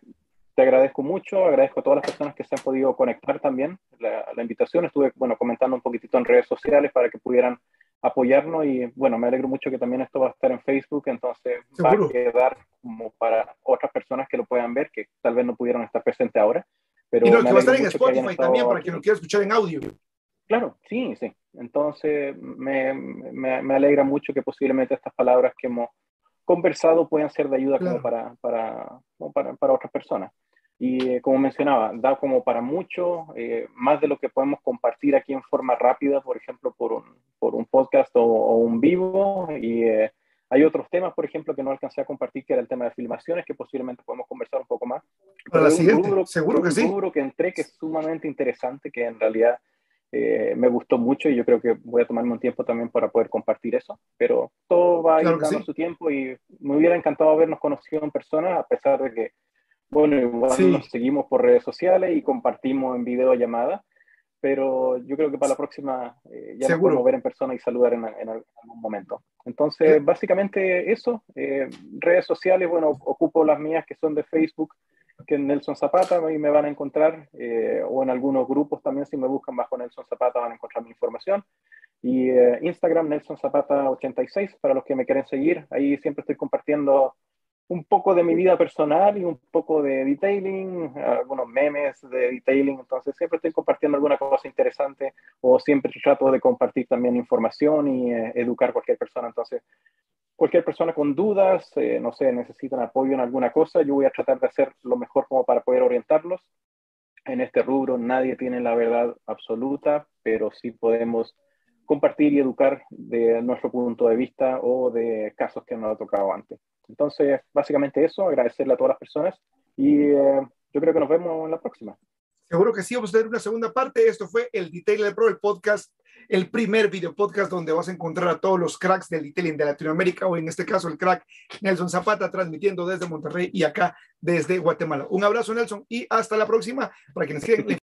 te agradezco mucho, agradezco a todas las personas que se han podido conectar también. La, la, invitación estuve, bueno, comentando un poquitito en redes sociales para que pudieran apoyarnos y bueno, me alegro mucho que también esto va a estar en Facebook, entonces va a quedar como para otras personas que lo puedan ver, que tal vez no pudieron estar presentes ahora. Pero y no, que va a estar en Spotify también para quien lo quiera escuchar en audio. Claro, sí, sí. Entonces me, me, me, alegra mucho que posiblemente estas palabras que hemos conversado puedan ser de ayuda como para, para, para, para otras personas. Y eh, como mencionaba, da como para mucho, eh, más de lo que podemos compartir aquí en forma rápida, por ejemplo, por un, por un podcast o, un vivo. Y eh, hay otros temas, por ejemplo, que no alcancé a compartir, que era el tema de filmaciones, que posiblemente podemos conversar un poco más. Para la siguiente, seguro que un sí. Seguro que entré que es sumamente interesante, que en realidad me gustó mucho y yo creo que voy a tomarme un tiempo también para poder compartir eso, pero todo va a ir dando su tiempo y me hubiera encantado habernos conocido en persona, a pesar de que bueno, igual nos seguimos por redes sociales y compartimos en videollamada, pero yo creo que para la próxima eh, ya nos podemos ver en persona y saludar en, algún momento. Entonces, básicamente eso, eh, redes sociales, bueno, ocupo las mías que son de Facebook, que es Nelson Zapata, ahí me van a encontrar, eh, o en algunos grupos también, si me buscan bajo Nelson Zapata van a encontrar mi información. Y Instagram, Nelson Zapata 86, para los que me quieren seguir, ahí siempre estoy compartiendo un poco de mi vida personal y un poco de detailing, algunos memes de detailing, entonces siempre estoy compartiendo alguna cosa interesante o siempre trato de compartir también información y eh, educar a cualquier persona, entonces cualquier persona con dudas, eh, no sé, necesitan apoyo en alguna cosa, yo voy a tratar de hacer lo mejor como para poder orientarlos. En este rubro nadie tiene la verdad absoluta, pero sí podemos compartir y educar de nuestro punto de vista o de casos que nos ha tocado antes. Entonces, básicamente eso, agradecerle a todas las personas y eh, yo creo que nos vemos en la próxima. Seguro que sí, vamos a tener una segunda parte. Esto fue el Detailer Pro, el podcast, el primer video podcast donde vas a encontrar a todos los cracks del detailing de Latinoamérica, o en este caso el crack Nelson Zapata, transmitiendo desde Monterrey y acá desde Guatemala. Un abrazo, Nelson, y hasta la próxima. Para quienes quieren